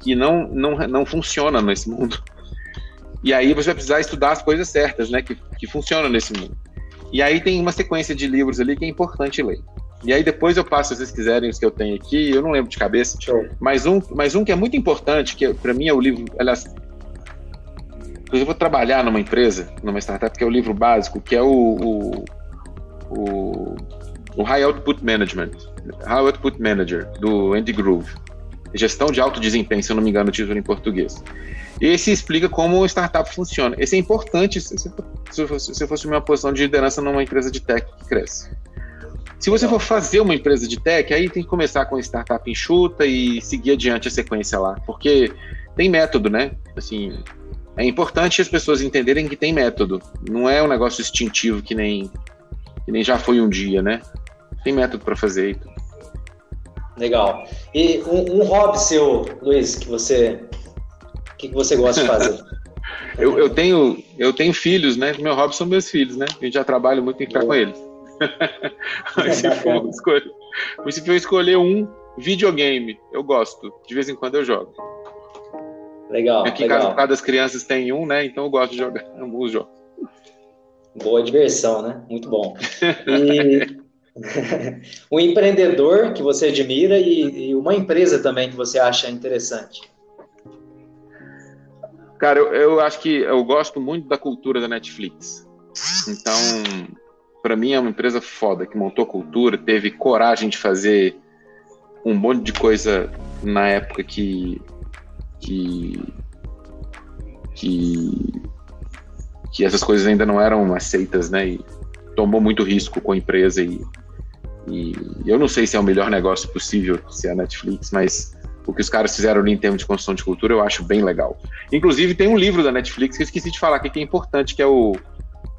que não, não, não funciona nesse mundo. E aí você vai precisar estudar as coisas certas, né, que, que funcionam nesse mundo. E aí tem uma sequência de livros ali que é importante ler. E aí depois eu passo, se vocês quiserem, os que eu tenho aqui, eu não lembro de cabeça. Show. Mas um, mas um que é muito importante, que para mim é o livro, aliás, eu vou trabalhar numa empresa, numa startup, que é o livro básico, que é o, o, o, o High Output Management, High Output Manager, do Andy Groove. Gestão de alto desempenho, se eu não me engano, o título em português. Esse explica como o startup funciona. Esse é importante se, se, se, fosse, se fosse uma posição de liderança numa empresa de tech que cresce. Se você for fazer uma empresa de tech, aí tem que começar com startup enxuta e seguir adiante a sequência lá, porque tem método, né? Assim, é importante as pessoas entenderem que tem método. Não é um negócio instintivo que nem que nem já foi um dia, né? Tem método para fazer. Legal. E um, um, hobby seu, Luiz, que você que, que você gosta de fazer? eu, eu tenho eu tenho filhos, né? Meu hobby são meus filhos, né? Eu já trabalho muito em ficar com eles. Mas se for, escolher, se for escolher um videogame, eu gosto. De vez em quando eu jogo. Legal. Aqui legal. em casa, cada crianças tem um, né? Então eu gosto de jogar alguns jogos. Boa diversão, né? Muito bom. E um empreendedor que você admira e, e, uma empresa também que você acha interessante. Cara, eu, eu acho que eu gosto muito da cultura da Netflix. Então, para mim é uma empresa foda que montou cultura, teve coragem de fazer um monte de coisa na época que que que, que essas coisas ainda não eram aceitas, né? E tomou muito risco com a empresa e, e eu não sei se é o melhor negócio possível ser a Netflix, mas o que os caras fizeram ali em termos de construção de cultura eu acho bem legal. Inclusive tem um livro da Netflix que eu esqueci de falar que é importante, que é o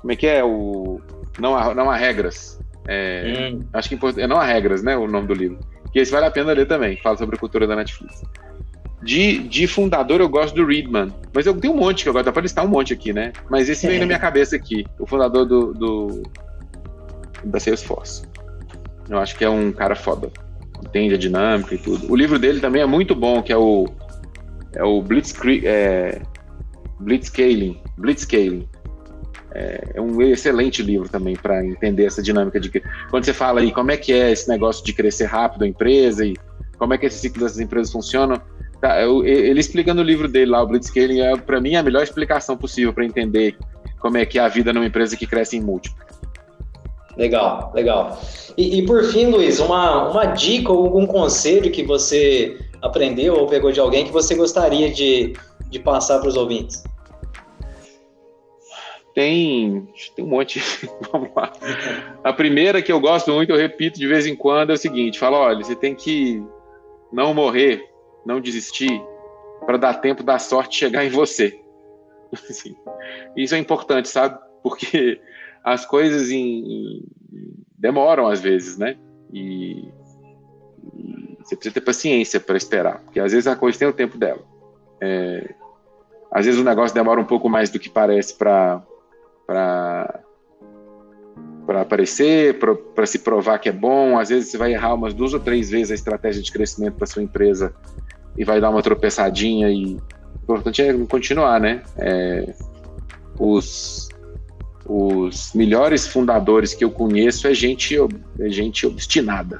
como é que é o não há, não há regras. É, hum. Acho que é não há regras, né? O nome do livro. Que esse vale a pena ler também. Fala sobre a cultura da Netflix. De, de fundador, eu gosto do Reedman. Mas eu tenho um monte que eu gosto. Dá pra listar um monte aqui, né? Mas esse é. vem na minha cabeça aqui. O fundador do, do da Salesforce. Eu acho que é um cara foda. Entende a dinâmica e tudo. O livro dele também é muito bom, que é o é o Blitzkrieg, é, Blitzscaling, Blitzscaling. É, é um excelente livro também para entender essa dinâmica de quando você fala aí como é que é esse negócio de crescer rápido a empresa e como é que esse ciclo dessas empresas funcionam, tá, eu, ele explica no livro dele lá, o Blitzscaling, é para mim a melhor explicação possível para entender como é que é a vida numa empresa que cresce em múltiplo. Legal, legal. E, e, por fim, Luiz, uma, uma dica ou algum conselho que você aprendeu ou pegou de alguém que você gostaria de, de passar para os ouvintes? Tem, tem um monte. Vamos lá. A primeira que eu gosto muito, eu repito de vez em quando, é o seguinte: fala, olha, você tem que não morrer, não desistir, para dar tempo da sorte chegar em você. Assim, isso é importante, sabe? Porque as coisas em, em, demoram às vezes, né? E, e, você precisa ter paciência para esperar, porque às vezes a coisa tem o tempo dela. É, às vezes o negócio demora um pouco mais do que parece para para para aparecer, para se provar que é bom. Às vezes você vai errar umas duas ou três vezes a estratégia de crescimento para sua empresa e vai dar uma tropeçadinha e o importante é continuar, né? É, os, os melhores fundadores que eu conheço é gente, é gente obstinada,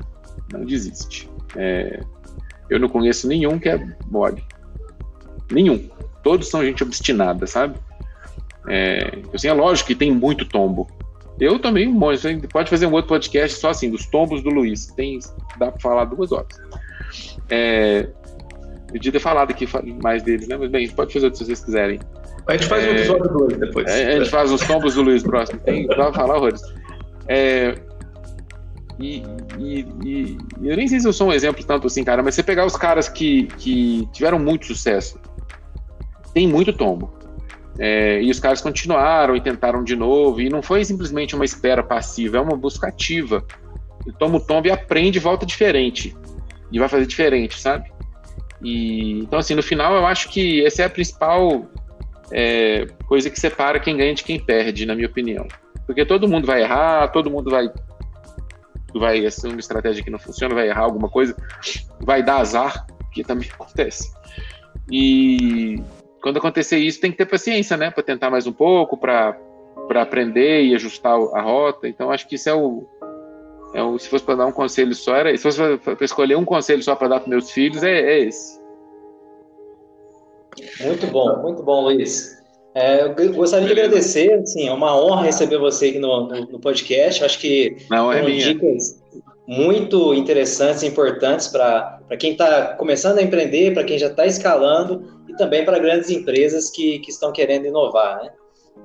não desiste. É, eu não conheço nenhum que é mole. Nenhum. Todos são gente obstinada, sabe? É, assim, é lógico que tem muito tombo. Eu também, um monte. Pode fazer um outro podcast só assim, dos tombos do Luiz. Tem, dá para falar duas horas. É, Eu devia ter falado aqui mais deles, né? Mas bem, pode fazer outro se vocês quiserem. A gente faz é, um episódio 2 depois. É, a gente faz os tombos do Luiz próximo. Tem, vai falar horrores. É, e, e, e, eu nem sei se eu sou um exemplo tanto assim, cara, mas você pegar os caras que, que tiveram muito sucesso, tem muito tombo. É, e os caras continuaram e tentaram de novo, e não foi simplesmente uma espera passiva, é uma busca ativa. E toma o tombo e aprende e volta diferente. E vai fazer diferente, sabe? E, então, assim, no final eu acho que essa é a principal é, coisa que separa quem ganha de quem perde, na minha opinião. Porque todo mundo vai errar, todo mundo vai vai ser uma estratégia que não funciona, vai errar alguma coisa, vai dar azar, que também acontece. E quando acontecer isso, tem que ter paciência, né, para tentar mais um pouco, para aprender e ajustar a rota. Então acho que isso é o, é o se fosse para dar um conselho só era, se fosse para escolher um conselho só para dar para meus filhos é, é esse. Muito bom, muito bom, Luiz. É, eu gostaria de agradecer, assim, é uma honra receber você aqui no, no, podcast. Acho que Não, é dicas muito interessantes e importantes para quem está começando a empreender, para quem já está escalando e também para grandes empresas que, que estão querendo inovar. Né?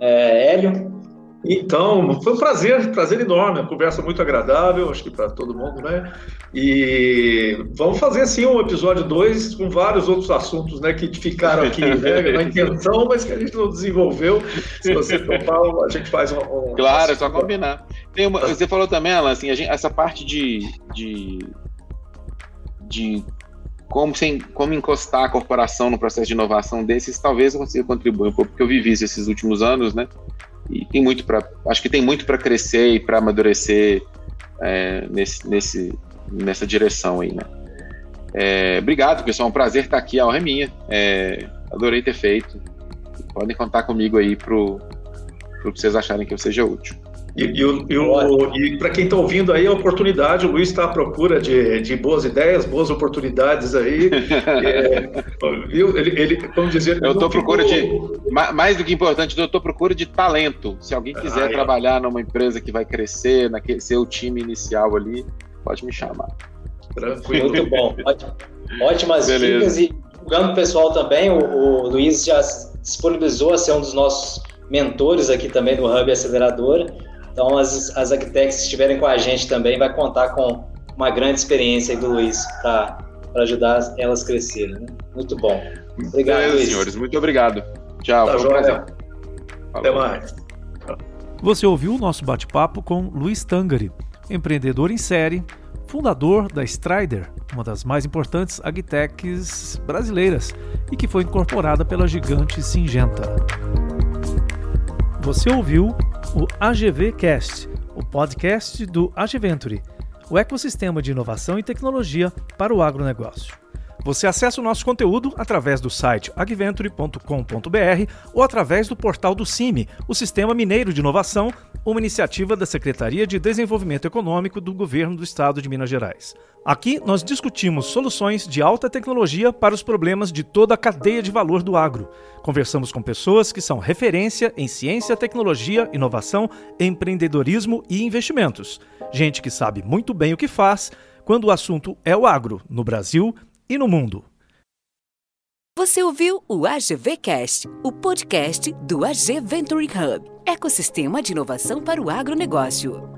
É, Hélio? Então, foi um prazer, prazer enorme, uma conversa muito agradável, acho que para todo mundo, né? E vamos fazer assim um episódio 2 com vários outros assuntos, né, que ficaram aqui né, na intenção, mas que a gente não desenvolveu. Se você topar, a gente faz um. um claro, é só combinar. Uma, você falou também, Alan, assim, gente, essa parte de, de, de como, sem, como encostar a corporação no processo de inovação desses, talvez eu consiga contribuir um pouco, porque eu vivi isso esses últimos anos, né? E tem muito para, acho que tem muito para crescer e para amadurecer é, nesse, nesse, nessa direção aí, né? É, obrigado, pessoal. É um prazer estar aqui. A honra é minha. É, adorei ter feito. Podem contar comigo aí pro, pro que vocês acharem que eu seja útil. E, e, e para quem está ouvindo aí, a oportunidade, o Luiz está à procura de, de boas ideias, boas oportunidades aí. é, viu? Ele, ele, vamos dizer. Eu estou à procura de. Mais do que importante, eu estou à procura de talento. Se alguém quiser ah, é. trabalhar numa empresa que vai crescer, naquele, ser o time inicial ali, pode me chamar. Tranquilo. Muito bom. Ótimas dicas e divulgando o pessoal também, o, o Luiz já disponibilizou a ser um dos nossos mentores aqui também do Hub Aceleradora. Então, as, as Agtechs que estiverem com a gente também vai contar com uma grande experiência do Luiz para ajudar elas a crescerem. Né? Muito bom. Obrigado, Beleza, Luiz. senhores. Muito obrigado. Tchau. Tá foi um prazer. Até mais. Você ouviu o nosso bate-papo com Luiz Tangari, empreendedor em série, fundador da Strider, uma das mais importantes agtechs brasileiras, e que foi incorporada pela gigante Singenta. Você ouviu o AGV Cast, o podcast do AgVenture, o ecossistema de inovação e tecnologia para o agronegócio. Você acessa o nosso conteúdo através do site agventure.com.br ou através do portal do CIMI, o Sistema Mineiro de Inovação, uma iniciativa da Secretaria de Desenvolvimento Econômico do Governo do Estado de Minas Gerais. Aqui nós discutimos soluções de alta tecnologia para os problemas de toda a cadeia de valor do agro. Conversamos com pessoas que são referência em ciência, tecnologia, inovação, empreendedorismo e investimentos. Gente que sabe muito bem o que faz quando o assunto é o agro, no Brasil e no mundo. Você ouviu o AGVcast, o podcast do AG Venture Hub, ecossistema de inovação para o agronegócio.